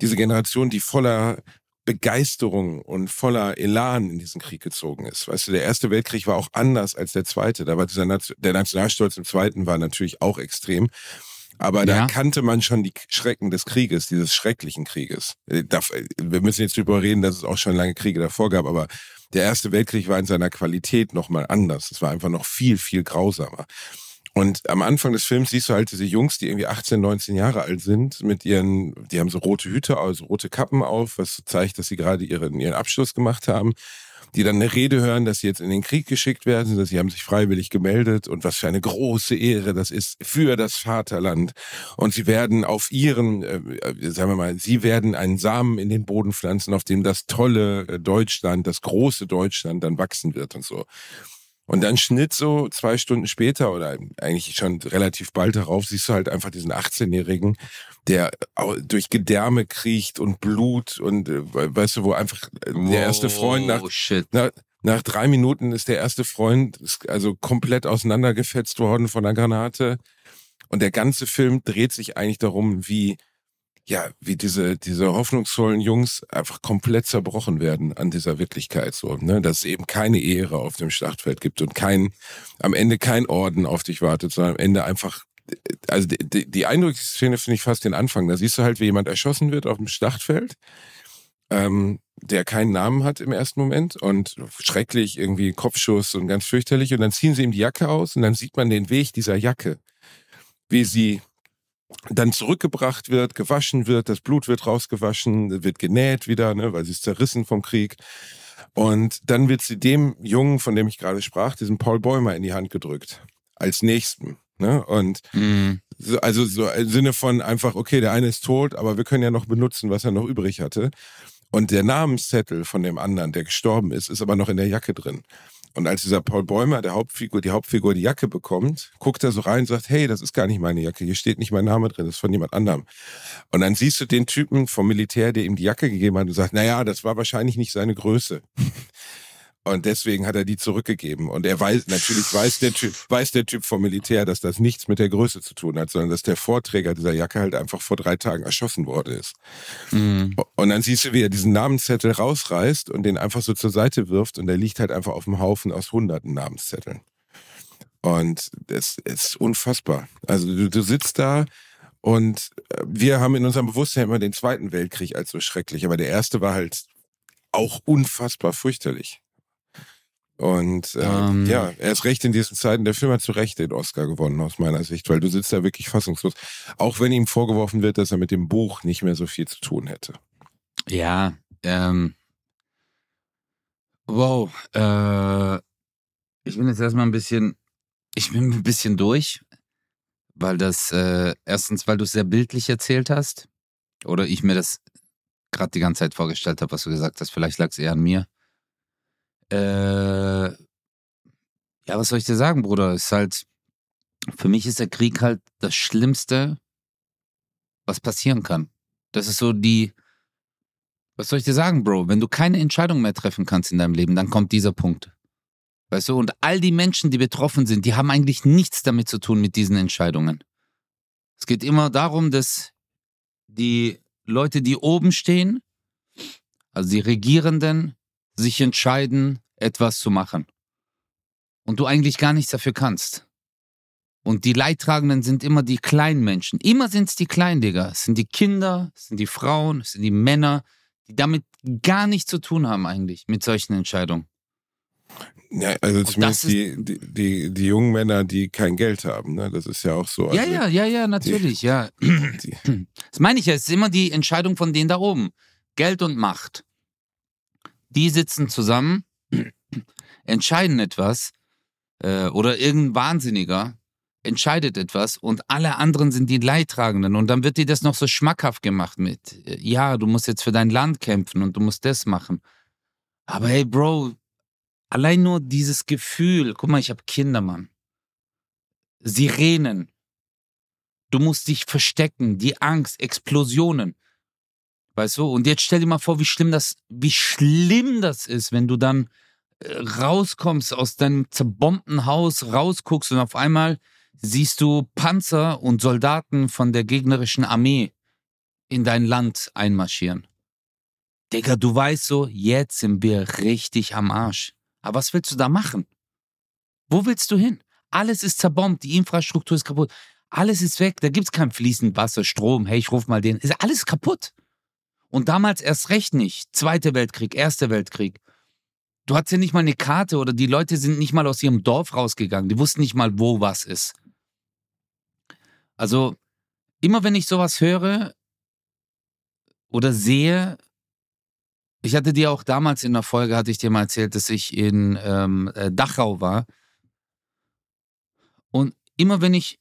diese Generation, die voller Begeisterung und voller Elan in diesen Krieg gezogen ist. Weißt du, der Erste Weltkrieg war auch anders als der Zweite. Da war dieser Nation, der Nationalstolz im Zweiten war natürlich auch extrem. Aber da Ja. kannte man schon die Schrecken des Krieges, dieses schrecklichen Krieges. Äh, Wir müssen jetzt darüber reden, dass es auch schon lange Kriege davor gab, aber der Erste Weltkrieg war in seiner Qualität nochmal anders. Es war einfach noch viel, viel grausamer. Und am Anfang des Films siehst du halt diese Jungs, die irgendwie 18, 19 Jahre alt sind, mit ihren, die haben so rote Hüte, also rote Kappen auf, was zeigt, dass sie gerade ihren, ihren Abschluss gemacht haben, die dann eine Rede hören, dass sie jetzt in den Krieg geschickt werden, dass sie haben sich freiwillig gemeldet und was für eine große Ehre das ist für das Vaterland. Und sie werden auf ihren, äh, sagen wir mal, sie werden einen Samen in den Boden pflanzen, auf dem das tolle äh, Deutschland, das große Deutschland dann wachsen wird und so. Und dann Schnitt so zwei Stunden später oder eigentlich schon relativ bald darauf siehst du halt einfach diesen 18-Jährigen, der durch Gedärme kriecht und Blut und äh, weißt du, wo einfach der erste Freund nach, nach, nach drei Minuten ist der erste Freund also komplett auseinandergefetzt worden von einer Granate. Und der ganze Film dreht sich eigentlich darum, wie ja, wie diese, diese hoffnungsvollen Jungs einfach komplett zerbrochen werden an dieser Wirklichkeit so, ne, dass es eben keine Ehre auf dem Schlachtfeld gibt und kein, am Ende kein Orden auf dich wartet, sondern am Ende einfach, also die, die eindrücklichste Szene finde ich fast den Anfang. Da siehst du halt, wie jemand erschossen wird auf dem Schlachtfeld, ähm, der keinen Namen hat im ersten Moment und schrecklich irgendwie Kopfschuss und ganz fürchterlich und dann ziehen sie ihm die Jacke aus und dann sieht man den Weg dieser Jacke, wie sie dann zurückgebracht wird, gewaschen wird, das Blut wird rausgewaschen, wird genäht wieder, ne, weil sie ist zerrissen vom Krieg. Und dann wird sie dem Jungen, von dem ich gerade sprach, diesem Paul Bäumer in die Hand gedrückt. Als nächsten. Ne? Und mhm. so, also so im Sinne von einfach, okay, der eine ist tot, aber wir können ja noch benutzen, was er noch übrig hatte. Und der Namenszettel von dem anderen, der gestorben ist, ist aber noch in der Jacke drin. Und als dieser Paul Bäumer, der Hauptfigur, die Hauptfigur die Jacke bekommt, guckt er so rein und sagt, hey, das ist gar nicht meine Jacke, hier steht nicht mein Name drin, das ist von jemand anderem. Und dann siehst du den Typen vom Militär, der ihm die Jacke gegeben hat und sagt, naja, das war wahrscheinlich nicht seine Größe. Und deswegen hat er die zurückgegeben. Und er weiß, natürlich weiß der Typ, weiß der Typ vom Militär, dass das nichts mit der Größe zu tun hat, sondern dass der Vorträger dieser Jacke halt einfach vor drei Tagen erschossen worden ist. Mhm. Und dann siehst du, wie er diesen Namenszettel rausreißt und den einfach so zur Seite wirft und der liegt halt einfach auf dem Haufen aus hunderten Namenszetteln. Und es ist unfassbar. Also du, du sitzt da und äh, wir haben in unserem Bewusstsein immer den Zweiten Weltkrieg als so schrecklich, aber der erste war halt auch unfassbar fürchterlich. Und äh, ähm, ja, er ist recht in diesen Zeiten. Der Film hat zu Recht den Oscar gewonnen, aus meiner Sicht, weil du sitzt da wirklich fassungslos. Auch wenn ihm vorgeworfen wird, dass er mit dem Buch nicht mehr so viel zu tun hätte. Ja, ähm. Wow, äh, ich bin jetzt erstmal ein bisschen, ich bin ein bisschen durch, weil das, äh, erstens, weil du es sehr bildlich erzählt hast, oder ich mir das gerade die ganze Zeit vorgestellt habe, was du gesagt hast. Vielleicht lag es eher an mir. Äh, ja, was soll ich dir sagen, Bruder? Ist halt, für mich ist der Krieg halt das Schlimmste, was passieren kann. Das ist so die, was soll ich dir sagen, Bro? Wenn du keine Entscheidung mehr treffen kannst in deinem Leben, dann kommt dieser Punkt. Weißt du, und all die Menschen, die betroffen sind, die haben eigentlich nichts damit zu tun mit diesen Entscheidungen. Es geht immer darum, dass die Leute, die oben stehen, also die Regierenden, sich entscheiden, etwas zu machen. Und du eigentlich gar nichts dafür kannst. Und die Leidtragenden sind immer die kleinen Menschen. Immer sind es die Kleinen, Digga. Es sind die Kinder, es sind die Frauen, es sind die Männer, die damit gar nichts zu tun haben eigentlich mit solchen Entscheidungen. Ja, also zumindest die, die, die, die, jungen Männer, die kein Geld haben, ne? Das ist ja auch so. Also ja, ja, ja, ja, natürlich, die, ja. Das meine ich ja, es ist immer die Entscheidung von denen da oben. Geld und Macht die sitzen zusammen, entscheiden etwas äh, oder irgendein Wahnsinniger entscheidet etwas und alle anderen sind die Leidtragenden und dann wird dir das noch so schmackhaft gemacht mit, äh, ja, du musst jetzt für dein Land kämpfen und du musst das machen. Aber hey, Bro, allein nur dieses Gefühl, guck mal, ich habe Kinder, Mann. Sirenen. Du musst dich verstecken, die Angst, Explosionen. Weißt du? Und jetzt stell dir mal vor, wie schlimm das, wie schlimm das ist, wenn du dann äh, rauskommst aus deinem zerbombten Haus, rausguckst und auf einmal siehst du Panzer und Soldaten von der gegnerischen Armee in dein Land einmarschieren. Digga, du weißt so, jetzt sind wir richtig am Arsch. Aber was willst du da machen? Wo willst du hin? Alles ist zerbombt, die Infrastruktur ist kaputt. Alles ist weg, da gibt's kein fließend Wasser, Strom. Hey, ich ruf mal den. Ist alles kaputt. Und damals erst recht nicht. Zweiter Weltkrieg, Erster Weltkrieg. Du hattest ja nicht mal eine Karte oder die Leute sind nicht mal aus ihrem Dorf rausgegangen. Die wussten nicht mal, wo was ist. Also, immer wenn ich sowas höre oder sehe, ich hatte dir auch damals in der Folge, hatte ich dir mal erzählt, dass ich in ähm, äh, Dachau war. Und immer wenn ich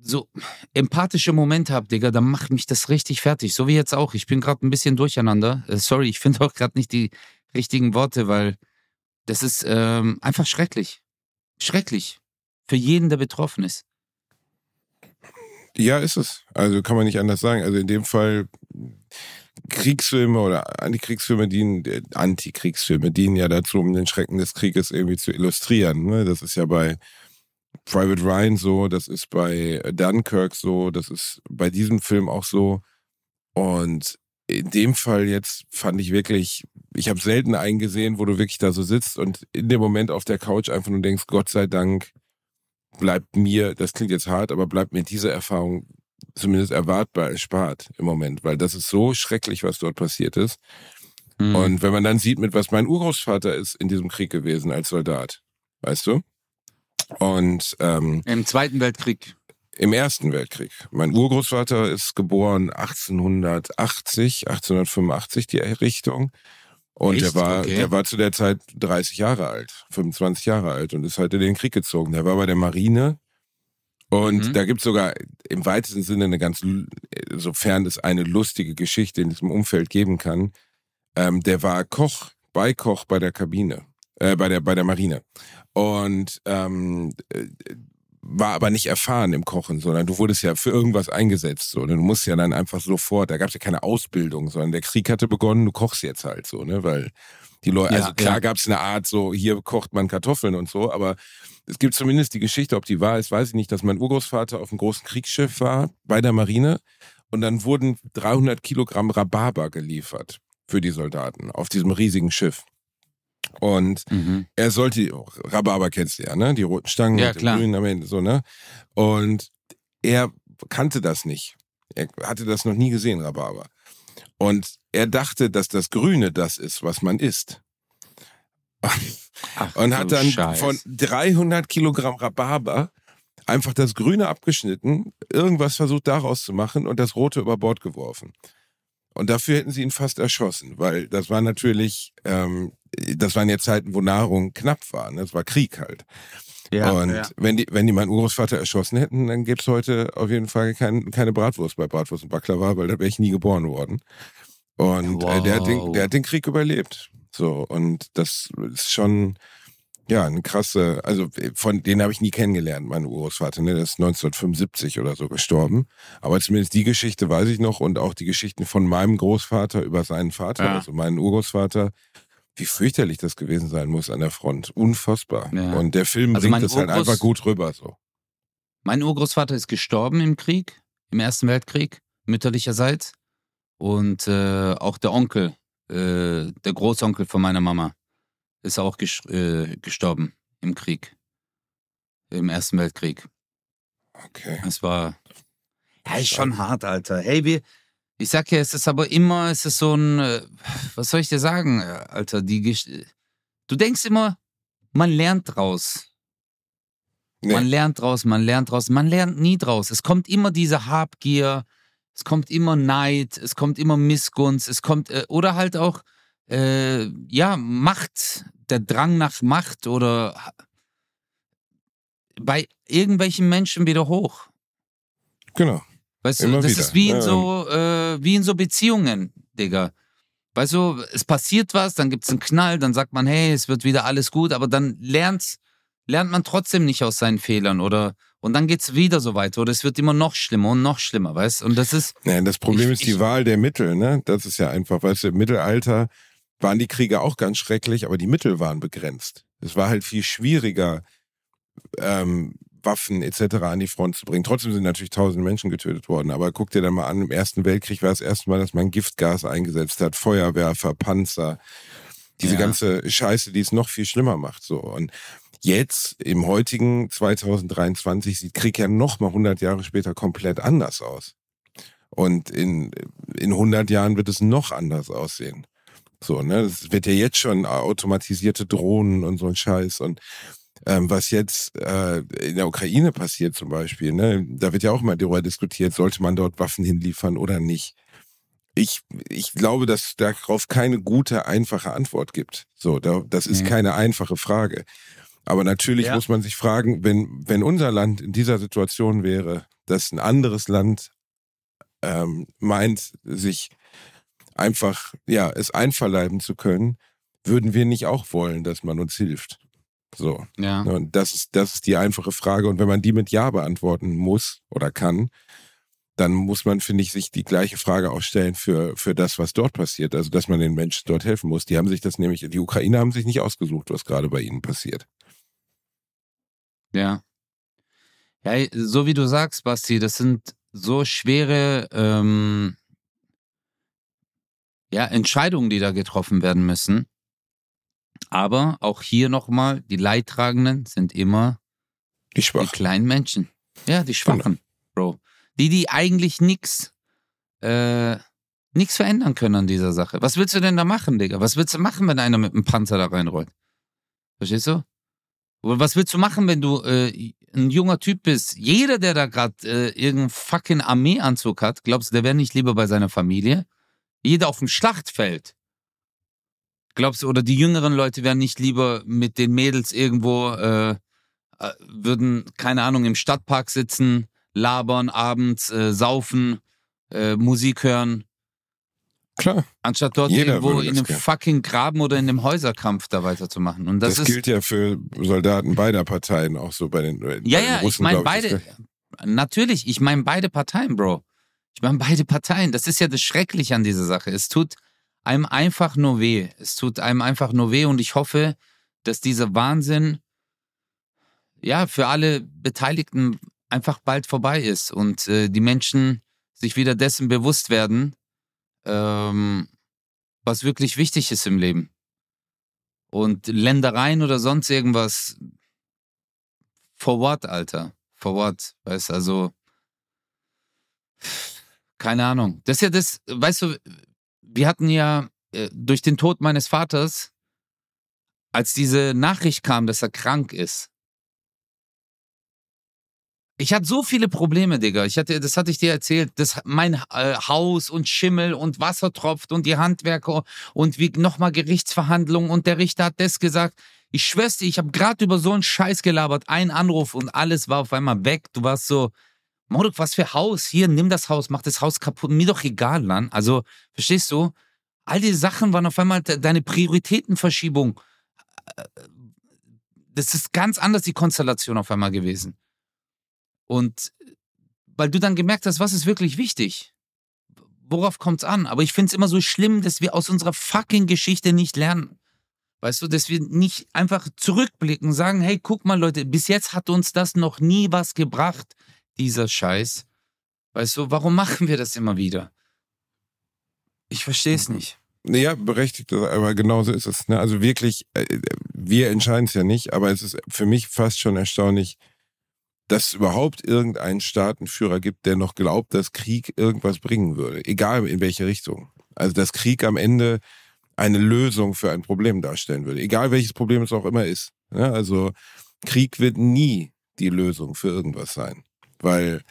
so empathische Momente habe, Digga, dann macht mich das richtig fertig. So wie jetzt auch. Ich bin gerade ein bisschen durcheinander. Äh, sorry, ich finde auch gerade nicht die richtigen Worte, weil das ist ähm, einfach schrecklich. Schrecklich. Für jeden, der betroffen ist. Ja, ist es. Also kann man nicht anders sagen. Also in dem Fall Kriegsfilme oder Antikriegsfilme dienen, äh, Antikriegsfilme dienen ja dazu, um den Schrecken des Krieges irgendwie zu illustrieren. Ne? Das ist ja bei Private Ryan so, das ist bei Dunkirk so, das ist bei diesem Film auch so. Und in dem Fall jetzt fand ich wirklich, ich habe selten einen gesehen, wo du wirklich da so sitzt und in dem Moment auf der Couch einfach nur denkst, Gott sei Dank bleibt mir, das klingt jetzt hart, aber bleibt mir diese Erfahrung zumindest erwartbar erspart im Moment, weil das ist so schrecklich, was dort passiert ist. Mhm. Und wenn man dann sieht, mit was mein Urgroßvater ist in diesem Krieg gewesen als Soldat, weißt du? Und ähm, im Zweiten Weltkrieg. Im Ersten Weltkrieg. Mein Urgroßvater ist geboren 1880, 1885 die Errichtung. Und Echt? der war, okay. der war zu der Zeit 30 Jahre alt, 25 Jahre alt und ist halt in den Krieg gezogen. Der war bei der Marine. Und mhm. da gibt's sogar im weitesten Sinne eine ganz, sofern es eine lustige Geschichte in diesem Umfeld geben kann. Ähm, der war Koch, Beikoch bei der Kabine, äh, bei der, bei der Marine. Und ähm, äh, war aber nicht erfahren im Kochen, sondern du wurdest ja für irgendwas eingesetzt. So. Und du musst ja dann einfach sofort, da gab es ja keine Ausbildung, sondern der Krieg hatte begonnen, du kochst jetzt halt so, ne? Weil die Leute, ja, also klar ja. gab es eine Art, so hier kocht man Kartoffeln und so, aber es gibt zumindest die Geschichte, ob die wahr ist, weiß ich nicht, dass mein Urgroßvater auf einem großen Kriegsschiff war bei der Marine und dann wurden 300 Kilogramm Rhabarber geliefert für die Soldaten auf diesem riesigen Schiff. Und mhm. er sollte, Rhabarber kennst du ja, ne? Die roten Stangen ja, klar. Grün am Ende, so, ne? Und er kannte das nicht. Er hatte das noch nie gesehen, Rhabarber. Und er dachte, dass das Grüne das ist, was man isst. Ach, und hat dann Scheiß. von 300 Kilogramm Rhabarber einfach das Grüne abgeschnitten, irgendwas versucht daraus zu machen und das Rote über Bord geworfen. Und dafür hätten sie ihn fast erschossen, weil das war natürlich, ähm, das waren ja Zeiten, wo Nahrung knapp war. Ne? Das war Krieg halt. Ja, und ja. wenn die, wenn die meinen Urgroßvater erschossen hätten, dann gäbe es heute auf jeden Fall kein, keine Bratwurst bei Bratwurst und Baklava, weil da wäre ich nie geboren worden. Und wow. äh, der, hat den, der hat den Krieg überlebt. So, und das ist schon, ja, eine krasse, also von denen habe ich nie kennengelernt, mein Urgroßvater, ne? Der ist 1975 oder so gestorben. Aber zumindest die Geschichte weiß ich noch und auch die Geschichten von meinem Großvater über seinen Vater, ja. also meinen Urgroßvater. Wie fürchterlich das gewesen sein muss an der Front. Unfassbar. Ja. Und der Film also bringt das halt einfach gut rüber, so. Mein Urgroßvater ist gestorben im Krieg, im Ersten Weltkrieg, mütterlicherseits. Und äh, auch der Onkel, äh, der Großonkel von meiner Mama ist auch äh, gestorben im Krieg. Im Ersten Weltkrieg. Okay. Es war. Ja, ist schon hart, Alter. Hey, wir. Ich sag ja, es ist aber immer, es ist so ein. Äh, was soll ich dir sagen, Alter? Die Gesch Du denkst immer, man lernt draus. Nee. Man lernt draus, man lernt draus, man lernt nie draus. Es kommt immer diese Habgier, es kommt immer Neid, es kommt immer Missgunst, es kommt, äh, oder halt auch äh, ja, Macht, der Drang nach Macht oder bei irgendwelchen Menschen wieder hoch. Genau. Weißt Immer du, das wieder. ist wie in, so, äh, wie in so Beziehungen, Digga. Weißt du, es passiert was, dann gibt es einen Knall, dann sagt man, hey, es wird wieder alles gut, aber dann lernt, lernt man trotzdem nicht aus seinen Fehlern oder und dann geht es wieder so weiter oder es wird immer noch schlimmer und noch schlimmer, weißt du? Und das ist. Ja, das Problem ich, ist die ich, Wahl der Mittel, ne? Das ist ja einfach, weißt du, im Mittelalter waren die Kriege auch ganz schrecklich, aber die Mittel waren begrenzt. Es war halt viel schwieriger, ähm, Waffen etc. an die Front zu bringen. Trotzdem sind natürlich tausende Menschen getötet worden. Aber guck dir dann mal an, im Ersten Weltkrieg war das erste Mal, dass man Giftgas eingesetzt hat, Feuerwerfer, Panzer, diese ja. ganze Scheiße, die es noch viel schlimmer macht. So und jetzt im heutigen 2023 sieht Krieg ja noch mal 100 Jahre später komplett anders aus. Und in in 100 Jahren wird es noch anders aussehen. So, ne? Es wird ja jetzt schon automatisierte Drohnen und so ein Scheiß. Und ähm, was jetzt äh, in der Ukraine passiert zum Beispiel, ne, da wird ja auch mal darüber diskutiert, sollte man dort Waffen hinliefern oder nicht. Ich, ich glaube, dass darauf keine gute, einfache Antwort gibt. So, da, das ist mhm. keine einfache Frage. Aber natürlich ja. muss man sich fragen, wenn, wenn unser Land in dieser Situation wäre, dass ein anderes Land ähm, meint, sich einfach, ja, es einverleiben zu können, würden wir nicht auch wollen, dass man uns hilft. So. Ja. Und das ist, das ist die einfache Frage. Und wenn man die mit Ja beantworten muss oder kann, dann muss man, finde ich, sich die gleiche Frage auch stellen für, für das, was dort passiert. Also, dass man den Menschen dort helfen muss. Die haben sich das nämlich, die Ukrainer haben sich nicht ausgesucht, was gerade bei ihnen passiert. Ja. Ja, so wie du sagst, Basti, das sind so schwere ähm, ja, Entscheidungen, die da getroffen werden müssen. Aber auch hier nochmal, die Leidtragenden sind immer Die die Schwachen. kleinen Menschen. Ja, die Schwachen, Bro. Die, die eigentlich nix, äh, nix verändern können an dieser Sache. Was willst du denn da machen, Digga? Was willst du machen, wenn einer mit einem Panzer da reinrollt? Verstehst du? Was willst du machen, wenn du äh, ein junger Typ bist? Jeder, der da gerade äh, irgendeinen fucking Armeeanzug hat, glaubst du, der wäre nicht lieber bei seiner Familie? Jeder auf dem Schlachtfeld. Glaubst du, oder die jüngeren Leute wären nicht lieber mit den Mädels irgendwo, äh, äh, würden, keine Ahnung, im Stadtpark sitzen, labern, abends, äh, saufen, äh, Musik hören, Klar, anstatt dort Jeder irgendwo in einem gern. fucking Graben oder in einem Häuserkampf da weiterzumachen. Und das, das, gilt ja für Soldaten beider Parteien, auch so bei den, bei Ja, den ja, Russen, ich meine beide. Natürlich, ich meine beide Parteien, Bro. Ich meine beide Parteien. Das ist ja das Schreckliche an dieser Sache. Es tut einem einfach nur weh. Es tut einem einfach nur weh und ich hoffe, dass dieser Wahnsinn ja für alle Beteiligten einfach bald vorbei ist und äh, die Menschen sich wieder dessen bewusst werden, ähm, was wirklich wichtig ist im Leben. Und Ländereien oder sonst irgendwas, for what, Alter? For what? Weißt also, keine Ahnung. Das ist ja das, weißt du, wir hatten ja äh, durch den Tod meines Vaters, als diese Nachricht kam, dass er krank ist. Ich hatte so viele Probleme, Digga. Ich hatte, das hatte ich dir erzählt, dass mein äh, Haus und Schimmel und Wasser tropft und die Handwerker und wie nochmal Gerichtsverhandlungen und der Richter hat das gesagt. Ich schwör's dir, ich habe gerade über so einen Scheiß gelabert, ein Anruf und alles war auf einmal weg. Du warst so, Morduk, was für Haus? Hier, nimm das Haus, mach das Haus kaputt. Mir doch egal, Mann. Also, verstehst du? All diese Sachen waren auf einmal de deine Prioritätenverschiebung. Äh, Das ist ganz anders, die Konstellation auf einmal gewesen. Und weil du dann gemerkt hast, was ist wirklich wichtig? Worauf kommt's an? Aber ich find's immer so schlimm, dass wir aus unserer fucking Geschichte nicht lernen. Weißt du, dass wir nicht einfach zurückblicken, sagen, hey, guck mal, Leute, bis jetzt hat uns das noch nie was gebracht, dieser Scheiß. Weißt du, warum machen wir das immer wieder? Ich verstehe es nicht. Ja, berechtigt, aber genauso ist es. Ne? Also wirklich, äh, wir entscheiden es ja nicht, aber es ist für mich fast schon erstaunlich, dass es überhaupt irgendeinen Staatenführer gibt, der noch glaubt, dass Krieg irgendwas bringen würde, egal in welche Richtung. Also dass Krieg am Ende eine Lösung für ein Problem darstellen würde, egal welches Problem es auch immer ist. Ne? Also Krieg wird nie die Lösung für irgendwas sein, weil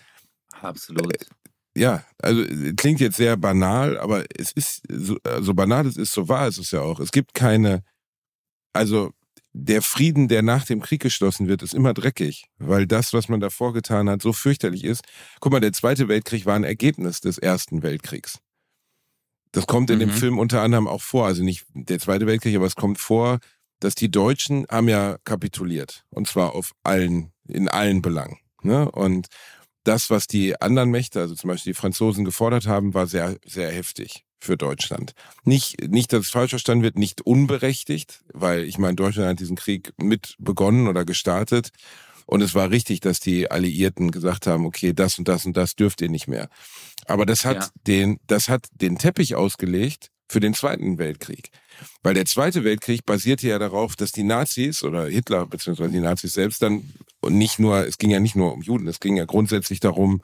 Absolut. ja, also äh, klingt jetzt sehr banal, aber es ist so, äh, so banal es ist, so wahr ist es ja auch. Es gibt keine, also der Frieden, der nach dem Krieg geschlossen wird, ist immer dreckig, weil das, was man davor getan hat, so fürchterlich ist. Guck mal, der Zweite Weltkrieg war ein Ergebnis des Ersten Weltkriegs. Das kommt in dem Mhm. Film unter anderem auch vor, also nicht der Zweite Weltkrieg, aber es kommt vor, dass die Deutschen haben ja kapituliert und zwar auf allen, in allen Belangen. Ne? Und das, was die anderen Mächte, also zum Beispiel die Franzosen gefordert haben, war sehr, sehr heftig für Deutschland. Nicht, nicht, dass es falsch verstanden wird, nicht unberechtigt, weil ich meine, Deutschland hat diesen Krieg mit begonnen oder gestartet. Und es war richtig, dass die Alliierten gesagt haben, okay, das und das und das dürft ihr nicht mehr. Aber das hat Ja. den, das hat den Teppich ausgelegt für den Zweiten Weltkrieg. Weil der Zweite Weltkrieg basierte ja darauf, dass die Nazis oder Hitler beziehungsweise die Nazis selbst dann und nicht nur, es ging ja nicht nur um Juden, es ging ja grundsätzlich darum,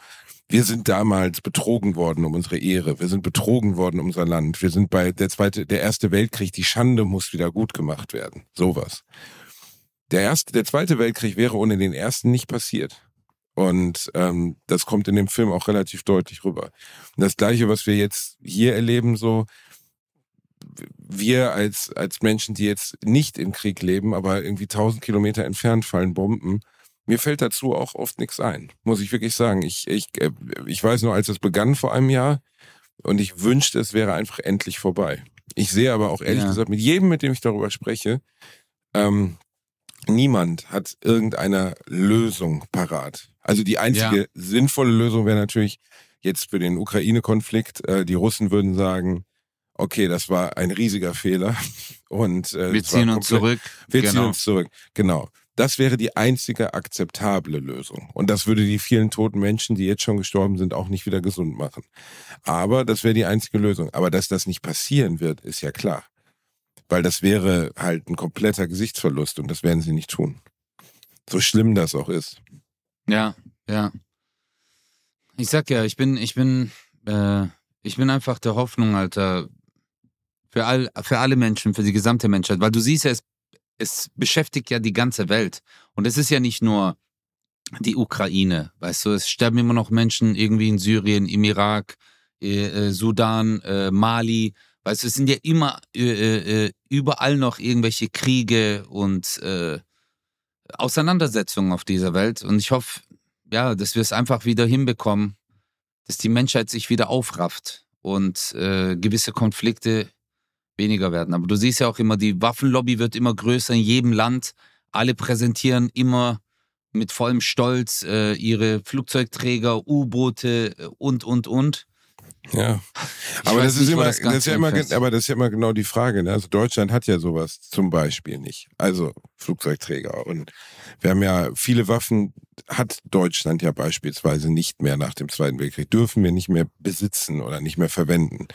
wir sind damals betrogen worden um unsere Ehre, wir sind betrogen worden um unser Land, wir sind bei der zweite, der erste Weltkrieg, die Schande muss wieder gut gemacht werden, sowas. Der erste, der zweite Weltkrieg wäre ohne den ersten nicht passiert. Und ähm, das kommt in dem Film auch relativ deutlich rüber. Und das Gleiche, was wir jetzt hier erleben, so wir als, als Menschen, die jetzt nicht im Krieg leben, aber irgendwie tausend Kilometer entfernt fallen Bomben, mir fällt dazu auch oft nichts ein, muss ich wirklich sagen. Ich, ich, äh, ich weiß nur, als es begann vor einem Jahr und ich wünschte, es wäre einfach endlich vorbei. Ich sehe aber auch ehrlich Ja. gesagt, mit jedem, mit dem ich darüber spreche, ähm, niemand hat irgendeine Lösung parat. Also die einzige Ja. sinnvolle Lösung wäre natürlich jetzt für den Ukraine-Konflikt, äh, die Russen würden sagen, okay, das war ein riesiger Fehler [laughs] und äh, Wir ziehen uns zurück. wir ziehen Genau. uns zurück. Genau. Das wäre die einzige akzeptable Lösung. Und das würde die vielen toten Menschen, die jetzt schon gestorben sind, auch nicht wieder gesund machen. Aber das wäre die einzige Lösung. Aber dass das nicht passieren wird, ist ja klar. Weil das wäre halt ein kompletter Gesichtsverlust und das werden sie nicht tun. So schlimm das auch ist. Ja, ja. Ich sag ja, ich bin, ich bin, äh, ich bin einfach der Hoffnung, Alter, für, all, für alle Menschen, für die gesamte Menschheit. Weil du siehst ja, es, es beschäftigt ja die ganze Welt. Und es ist ja nicht nur die Ukraine, weißt du, es sterben immer noch Menschen irgendwie in Syrien, im Irak, äh, äh Sudan, äh, Mali. Weißt du, es sind ja immer äh, äh, überall noch irgendwelche Kriege und Auseinandersetzungen auf dieser Welt. Und ich hoffe, ja, dass wir es einfach wieder hinbekommen, dass die Menschheit sich wieder aufrafft und äh, gewisse Konflikte weniger werden. Aber du siehst ja auch immer, die Waffenlobby wird immer größer in jedem Land. Alle präsentieren immer mit vollem Stolz äh, ihre Flugzeugträger, U-Boote äh, und, und, und. Ja, ich aber das ist immer, das, das ist ja immer, aber das ist ja immer genau die Frage. Ne? Also Deutschland hat ja sowas zum Beispiel nicht. Also Flugzeugträger und wir haben ja viele Waffen hat Deutschland ja beispielsweise nicht mehr nach dem Zweiten Weltkrieg dürfen wir nicht mehr besitzen oder nicht mehr verwenden.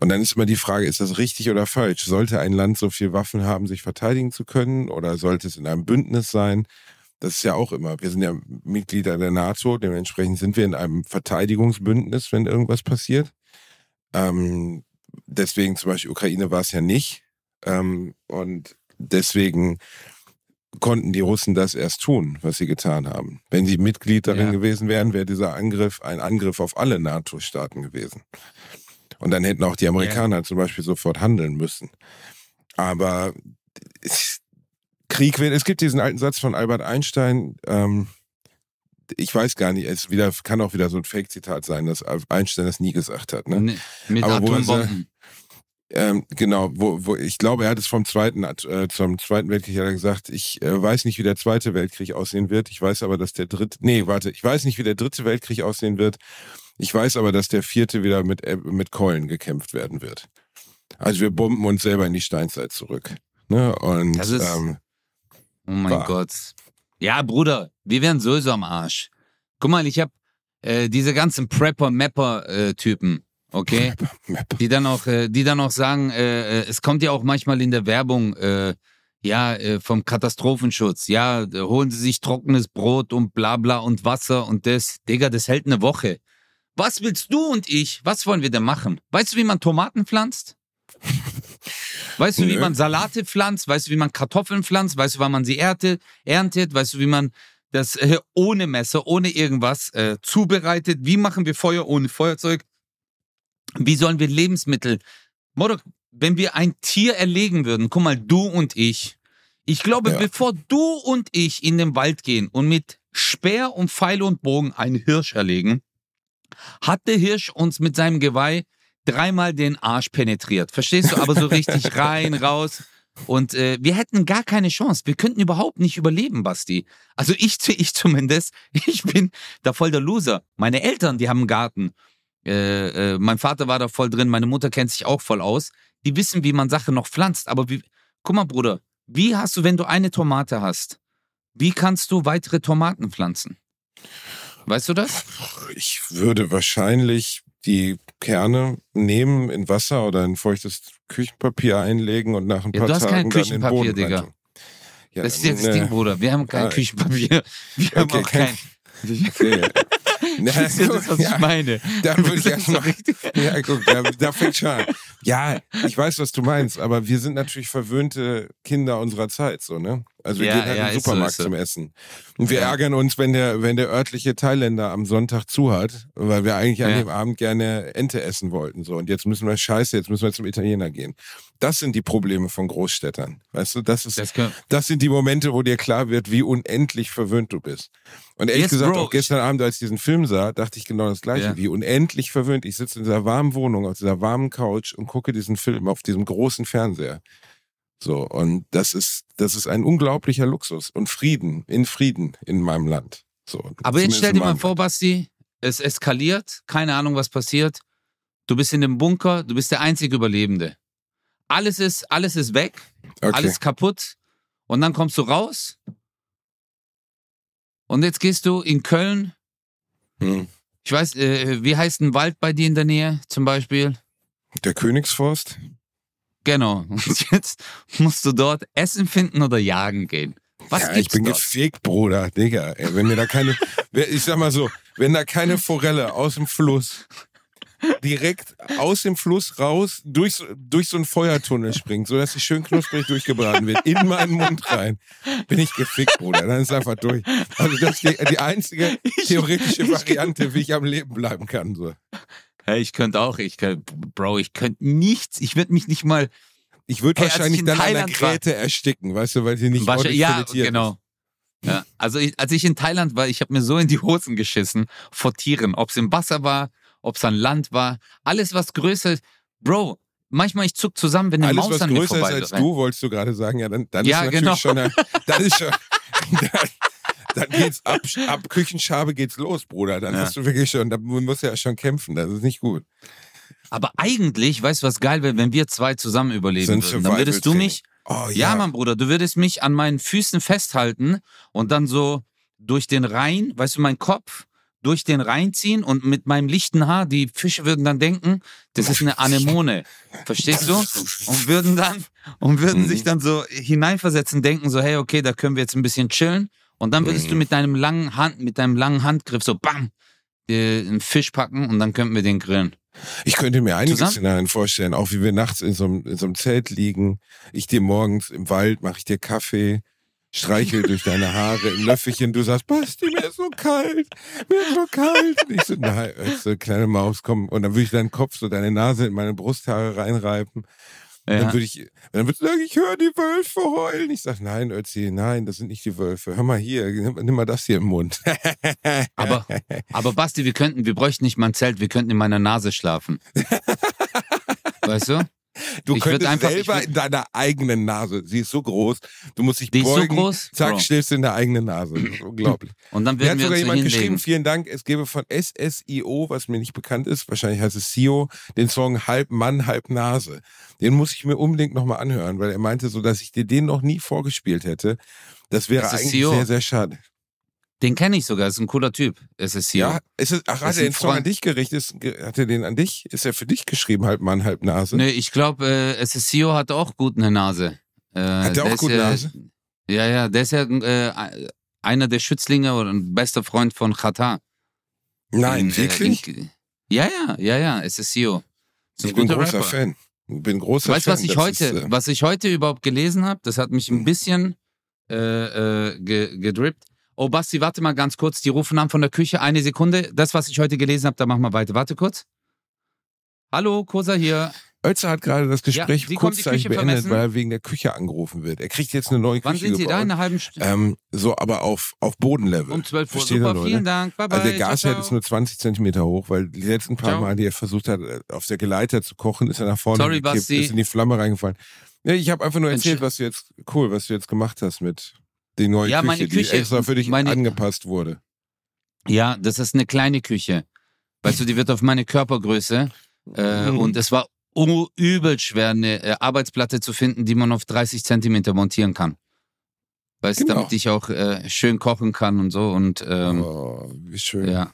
Und dann ist immer die Frage, ist das richtig oder falsch? Sollte ein Land so viel Waffen haben, sich verteidigen zu können oder sollte es in einem Bündnis sein? Das ist ja auch immer, wir sind ja Mitglieder der NATO, dementsprechend sind wir in einem Verteidigungsbündnis, wenn irgendwas passiert. Ähm, deswegen zum Beispiel Ukraine war es ja nicht. Ähm, und deswegen konnten die Russen das erst tun, was sie getan haben. Wenn sie Mitglied darin ja. gewesen wären, wäre dieser Angriff ein Angriff auf alle NATO-Staaten gewesen. Und dann hätten auch die Amerikaner ja. zum Beispiel sofort handeln müssen. Aber Krieg wird, es gibt diesen alten Satz von Albert Einstein, ähm, ich weiß gar nicht, es wieder, kann auch wieder so ein Fake-Zitat sein, dass Einstein das nie gesagt hat. Ne? Nee, mit Aber Atombomben. Ähm, genau, wo, wo ich glaube, er hat es vom zweiten, äh, zum zweiten Weltkrieg hat er gesagt, ich äh, weiß nicht, wie der zweite Weltkrieg aussehen wird. Ich weiß aber, dass der dritte, nee, warte, ich weiß nicht, wie der dritte Weltkrieg aussehen wird. Ich weiß aber, dass der vierte wieder mit, äh, mit Keulen gekämpft werden wird. Also wir bomben uns selber in die Steinzeit zurück. Ne? Und das ist, ähm, oh mein war. Gott. Ja, Bruder, wir wären sowieso am Arsch. Guck mal, ich hab äh, diese ganzen Prepper-Mapper-Typen, äh, okay? Die dann auch, äh, die dann auch sagen, äh, äh, es kommt ja auch manchmal in der Werbung, ja, vom Katastrophenschutz, ja, holen Sie sich trockenes Brot und bla bla und Wasser und das. Digga, das hält eine Woche. Was willst du und ich? Was wollen wir denn machen? Weißt du, wie man Tomaten pflanzt? Weißt du, wie man Salate pflanzt? Weißt du, wie man Kartoffeln pflanzt? Weißt du, wann man sie erntet? erntet? Weißt du, wie man das äh, ohne Messer, ohne irgendwas äh, zubereitet? Wie machen wir Feuer ohne Feuerzeug? Wie sollen wir Lebensmittel? Mordok, wenn wir ein Tier erlegen würden, guck mal, du und ich. Ich glaube, ja. bevor du und ich in den Wald gehen und mit Speer und Pfeil und Bogen einen Hirsch erlegen, hat der Hirsch uns mit seinem Geweih dreimal den Arsch penetriert. Verstehst du? Aber so richtig [laughs] rein, raus. Und äh, wir hätten gar keine Chance. Wir könnten überhaupt nicht überleben, Basti. Also ich, [laughs] ich zumindest, ich bin da voll der Loser. Meine Eltern, die haben einen Garten. Äh, äh, mein Vater war da voll drin, meine Mutter kennt sich auch voll aus. Die wissen, wie man Sachen noch pflanzt. Aber wie, guck mal, Bruder, wie hast du, wenn du eine Tomate hast, wie kannst du weitere Tomaten pflanzen? Weißt du das? Ich würde wahrscheinlich die Kerne nehmen, in Wasser oder in feuchtes Küchenpapier einlegen und nach ein ja, paar du hast Tagen kein Küchenpapier, Digga. Ja, das ist jetzt das Ding, Bruder. Wir haben kein ah, Küchenpapier. Wir okay, haben auch kein. [laughs] Na, das ist das, was ja, ich meine. Da würde ich erstmal. Ja, guck, da, da fängt schon an. Ja, ich weiß, was du meinst, aber wir sind natürlich verwöhnte Kinder unserer Zeit, so, ne? Also wir ja, gehen halt ja, in den Supermarkt so, so. zum Essen. Und wir ja. ärgern uns, wenn der, wenn der örtliche Thailänder am Sonntag zu hat, weil wir eigentlich an dem Abend gerne Ente essen wollten. So. Und jetzt müssen wir scheiße, jetzt müssen wir zum Italiener gehen. Das sind die Probleme von Großstädtern. Weißt du, das ist, das, das sind die Momente, wo dir klar wird, wie unendlich verwöhnt du bist. Und ehrlich yes, gesagt, Bro. auch gestern Abend, als ich diesen Film sah, dachte ich genau das Gleiche. Wie unendlich verwöhnt. Ich sitze in dieser warmen Wohnung, auf dieser warmen Couch und gucke diesen Film auf diesem großen Fernseher. So, und das ist, das ist ein unglaublicher Luxus und Frieden, in Frieden in meinem Land. So, Aber jetzt stell dir mal vor, Basti, es eskaliert, keine Ahnung, was passiert. Du bist in dem Bunker, du bist der einzige Überlebende. Alles ist, alles ist weg, okay. alles kaputt. Und dann kommst du raus Und jetzt gehst du in Köln. Hm. Ich weiß, äh, wie heißt ein Wald bei dir in der Nähe zum Beispiel? Der Königsforst? Genau. [laughs] Und jetzt musst du dort Essen finden oder jagen gehen. Was ja, ich bin dort? gefickt, Bruder, Digga. Ey, wenn mir da keine, [laughs] ich sag mal so, wenn da keine Forelle aus dem Fluss direkt aus dem Fluss raus durch, so- durch so einen Feuertunnel springt, sodass sie schön knusprig durchgebraten wird, in meinen Mund rein, bin ich gefickt, Bruder. Dann ist einfach durch. Also das ist die, die einzige theoretische [laughs] Variante, wie ich am Leben bleiben kann. So. Hey, ich könnte auch, ich könnte, Bro, ich könnte nichts, ich würde mich nicht mal, Ich würde Hey, als ich wahrscheinlich in dann an der war- Gräte ersticken, weißt du, weil sie nicht ordentlich ja, genau. Ja, also ich, als ich in Thailand war, ich habe mir so in die Hosen geschissen vor Tieren, ob es im Wasser war, ob es an Land war, alles was größer ist. Bro, manchmal ich zuck zusammen, wenn eine Alles, Maus was an mir größer ist vorbei als du, wolltest du gerade sagen, ja, dann, dann Ja, ist natürlich genau. schon, eine, dann ist schon, [laughs] [laughs] dann, dann geht's ab, ab Küchenschabe geht's los, Bruder. Dann Ja. hast du wirklich schon, da musst du ja schon kämpfen, das ist nicht gut. Aber eigentlich, weißt du, was geil wäre, wenn wir zwei zusammen überleben ein würden? Dann würdest du mich, Oh, ja, Mann, Bruder, du würdest mich an meinen Füßen festhalten und dann so durch den Rhein, weißt du, meinen Kopf durch den Rhein ziehen und mit meinem lichten Haar, die Fische würden dann denken, das ist eine Anemone. Verstehst du? Und würden dann, und würden Mhm. sich dann so hineinversetzen, denken so, hey, okay, da können wir jetzt ein bisschen chillen. Und dann würdest du Mhm. mit deinem langen Hand, mit deinem langen Handgriff so bam, dir einen Fisch packen und dann könnten wir den grillen. Ich könnte mir einige Zusammen? Szenarien vorstellen, auch wie wir nachts in so, einem, in so einem Zelt liegen. Ich dir morgens im Wald mache ich dir Kaffee, streichel durch deine Haare im Löffelchen. Du sagst, Basti, mir ist so kalt, mir ist so kalt. Und ich so, nein, so kleine Maus, komm. Und dann würde ich deinen Kopf, so deine Nase in meine Brusthaare reinreiben. Dann Ja. würde ich, dann würdest du sagen, ich höre die Wölfe heulen. Ich sag, nein, Ötzi, nein, das sind nicht die Wölfe. Hör mal hier, nimm, nimm mal das hier im Mund. [laughs] Aber, aber Basti, wir könnten, wir bräuchten nicht mal ein Zelt, wir könnten in meiner Nase schlafen. [laughs] Weißt du? Du Ich könntest einfach- selber würd- in deiner eigenen Nase. Sie ist so groß. Du musst dich Die ist so beugen. groß? Zack, Bro. stehst du in der eigenen Nase. [clears throat] Das ist unglaublich. Und dann Mir würden hat wir sogar jemand hinlegen. geschrieben, vielen Dank. Es gäbe von SSIO, was mir nicht bekannt ist, wahrscheinlich heißt es SIO, den Song Halb Mann, Halb Nase. Den muss ich mir unbedingt nochmal anhören, weil er meinte so, dass ich dir den noch nie vorgespielt hätte. Das wäre eigentlich SSIO. sehr, sehr schade. Den kenne ich sogar, ist ein cooler Typ. Es ist hier. Ja, ist es, ach, hat er den Song an dich gerichtet? Hat er den an dich? Ist er für dich geschrieben, Halb Mann, Halb Nase? Nee, ich glaube, äh, SSCO hat auch gut eine Nase. Äh, Hat der auch ist gut ja, Nase? Ja, ja, der ist ja äh, einer der Schützlinge oder ein bester Freund von Katar. Nein, In, äh, wirklich? in- ja, ja, ja, ja, SSCO. Ist ich bin großer Rapper. Fan. Ich bin großer Weißt du, Fan. was ich heute, Ist, äh, was ich heute überhaupt gelesen habe? Das hat mich ein bisschen äh, äh, ge gedrippt. Oh, Basti, warte mal ganz kurz. Die rufen an von der Küche. Eine Sekunde. Das, was ich heute gelesen habe, da machen wir weiter. Warte kurz. Hallo, Kosa hier. Oetzer hat gerade das Gespräch die kurzzeitig beendet, vermessen? weil er wegen der Küche angerufen wird. Er kriegt jetzt eine neue Wann Küche sind Sie da? gebaut. In einer halben Stunde? Ähm, so, aber auf, auf Bodenlevel. um 12 Uhr. Versteht Super, vielen Dank. Bye, bye. Also der Gasherd ist nur 20 Zentimeter hoch, weil die letzten paar Ciao. Mal, die er versucht hat, äh, auf der Geleiter zu kochen, ist er nach vorne Sorry, gekippt, Basti. ist in die Flamme reingefallen. Ja, ich habe einfach nur erzählt, was du jetzt, cool, was du jetzt gemacht hast mit der neuen Ja, Küche, meine die Küche- extra für dich meine- angepasst wurde. Ja, das ist eine kleine Küche. Weißt du, die wird auf meine Körpergröße. Äh, Mhm. Und es war übel schwer, eine äh, Arbeitsplatte zu finden, die man auf 30 Zentimeter montieren kann. Weißt du, Genau. damit ich auch äh, schön kochen kann und so. Und ähm, oh, wie schön. ja.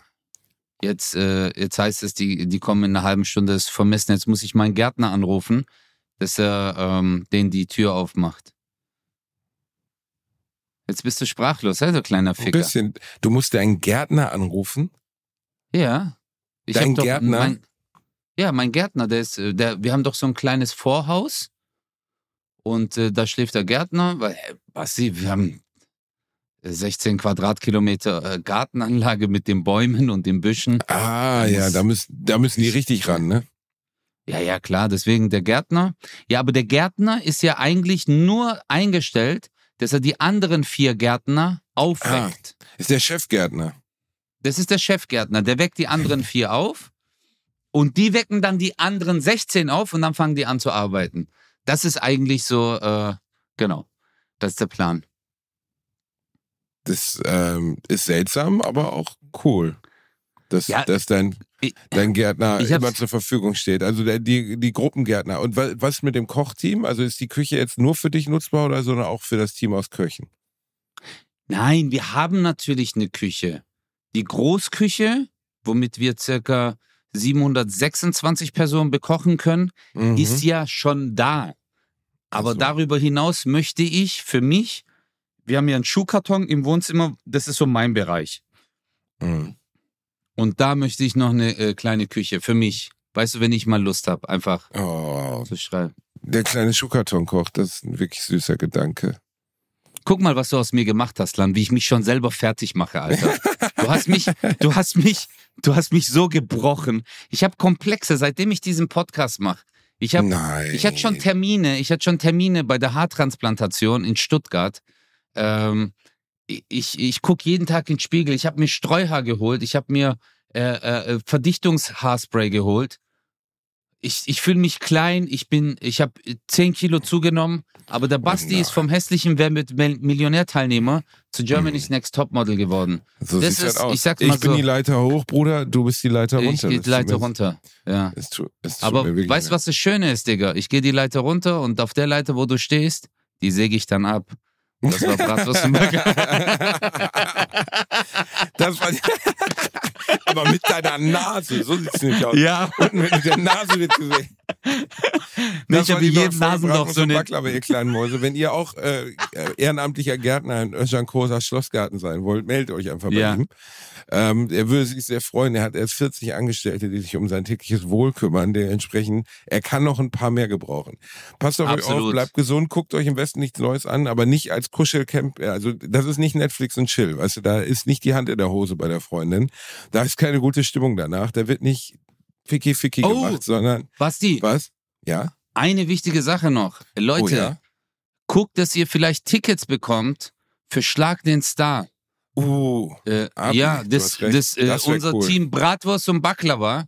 Jetzt, äh, jetzt heißt es, die, die kommen in einer halben Stunde, das ist vermessen. Jetzt muss ich meinen Gärtner anrufen, dass er ähm, den die Tür aufmacht. Jetzt bist du sprachlos, du kleiner Ein Ficker. bisschen. Du musst deinen Gärtner anrufen. Ja. Ich Dein doch Gärtner? Mein, ja, mein Gärtner, der ist, äh, der, wir haben doch so ein kleines Vorhaus und äh, da schläft der Gärtner, weil, äh, Basti, wir haben 16 Quadratkilometer äh, Gartenanlage mit den Bäumen und den Büschen. Ah, Da ja, muss- da müssen, da müssen die richtig ran, ne? Ja, ja, klar, deswegen der Gärtner. Ja, aber der Gärtner ist ja eigentlich nur eingestellt, dass er die anderen vier Gärtner aufweckt. Ist der Chefgärtner. Das ist der Chefgärtner, der weckt die anderen [laughs] vier auf und die wecken dann die anderen 16 auf und dann fangen die an zu arbeiten. Das ist eigentlich so, äh, genau, das ist der Plan. Das ähm, ist seltsam, aber auch cool. Dass, Ja, dass dein, dein Gärtner immer zur Verfügung steht. Also der, die, die Gruppengärtner. Und wa- was mit dem Kochteam? Also ist die Küche jetzt nur für dich nutzbar oder sondern auch für das Team aus Köchen? Nein, wir haben natürlich eine Küche. Die Großküche, womit wir circa 726 Personen bekochen können, Mhm. ist ja schon da. Aber so. darüber hinaus möchte ich für mich, wir haben ja einen Schuhkarton im Wohnzimmer, das ist so mein Bereich. Mhm. Und da möchte ich noch eine äh, kleine Küche für mich. Weißt du, wenn ich mal Lust habe, einfach Oh, zu schreiben. der kleine Schuhkartonkoch, das ist ein wirklich süßer Gedanke. Guck mal, was du aus mir gemacht hast, Lan, wie ich mich schon selber fertig mache, Alter. Du hast mich, du hast mich, du hast mich so gebrochen. Ich habe Komplexe, seitdem ich diesen Podcast mache. Ich habe. Ich hatte schon Termine, ich hatte schon Termine bei der Haartransplantation in Stuttgart. Ähm, ich ich gucke jeden Tag in den Spiegel. Ich habe mir Streuhaar geholt. Ich habe mir äh, äh, Verdichtungshaarspray geholt. Ich, ich fühle mich klein. Ich bin, ich habe 10 Kilo zugenommen. Aber der Basti nein. ist vom hässlichen Wer mit Mil- Millionärteilnehmer zu Germany's Next Topmodel geworden. so das halt ist- aus. ich sag's mal bin so. die Leiter hoch, Bruder, du bist die Leiter runter. ich gehe die Leiter runter. Ja. Es tut, es Aber weißt du, was das Schöne ist, Digga? Ich gehe die Leiter runter und auf der Leiter, wo du stehst, die säge ich dann ab. Das war Bratwurst und Burger. [laughs] Das war Aber mit deiner Nase, so sieht's nicht aus. ja. Und mit der Nase wird gesehen. [laughs] Nee, ich habe neue Nasenloch so eine. Baklava, ihr kleinen Mäuse. Wenn ihr auch äh, äh, ehrenamtlicher Gärtner in Özcan Kosas Schlossgarten sein wollt, meldet euch einfach bei Ja. ihm. Ähm, er würde sich sehr freuen. Er hat erst 40 Angestellte, die sich um sein tägliches Wohl kümmern. Dementsprechend, er kann noch ein paar mehr gebrauchen. Passt auf euch auf, Absolut. bleibt gesund, guckt euch im Westen nichts Neues an, aber nicht als Kuschelcamp. Also das ist nicht Netflix und Chill. Weißt du, da ist nicht die Hand in der Hose bei der Freundin. Da ist keine gute Stimmung danach. Da wird nicht ficky ficky Oh. gemacht, sondern Basti, was? Ja? eine wichtige Sache noch. Leute, Oh ja? guckt, dass ihr vielleicht Tickets bekommt für Schlag den Star. Uh, Äh, Abi, ja, das, das, äh, Das unser cool. Team Bratwurst und Baklava.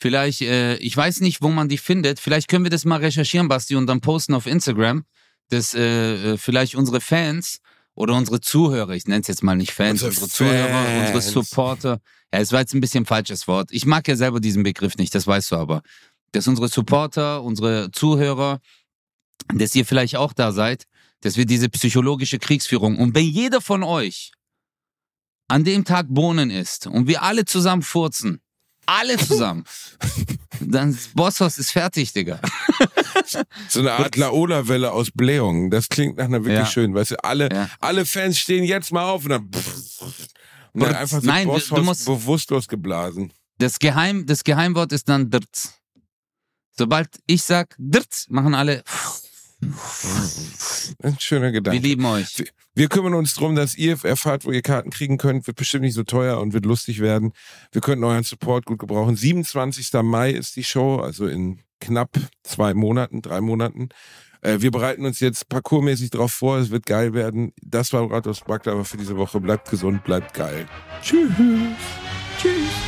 Vielleicht, äh, ich weiß nicht, wo man die findet. Vielleicht können wir das mal recherchieren, Basti, und dann posten auf Instagram, dass äh, äh, vielleicht unsere Fans oder unsere Zuhörer, ich nenne es jetzt mal nicht Fans, Unsere unsere, Zuhörer, unsere Fans. Supporter. Ja, es war jetzt ein bisschen ein falsches Wort. Ich mag ja selber diesen Begriff nicht, das weißt du aber. Dass unsere Supporter, unsere Zuhörer, dass ihr vielleicht auch da seid, dass wir diese psychologische Kriegsführung und wenn jeder von euch an dem Tag Bohnen isst und wir alle zusammen furzen, alle zusammen, [laughs] dann Bosshaus ist fertig, Digga. [laughs] so eine Art Laola-Welle aus Blähungen. Das klingt nach einer wirklich Ja. schön. Weißt du, alle, Ja. alle Fans stehen jetzt mal auf und dann, und dann einfach so Nein, du- musst- bewusstlos geblasen. Das, Geheim, das Geheimwort ist dann Drz. Sobald ich sag Drz, machen alle, Ein schöner wir Gedanke. lieben euch. Wir kümmern uns drum, dass ihr erfahrt, wo ihr Karten kriegen könnt. Wird bestimmt nicht so teuer und wird lustig werden. Wir könnten euren Support gut gebrauchen. 27. Mai ist die Show, also in knapp zwei Monaten, drei Monaten. Äh, wir bereiten uns jetzt parkourmäßig drauf vor. Es wird geil werden. Das war Rathaus Baklava für diese Woche. Bleibt gesund, bleibt geil. Tschüss. Tschüss.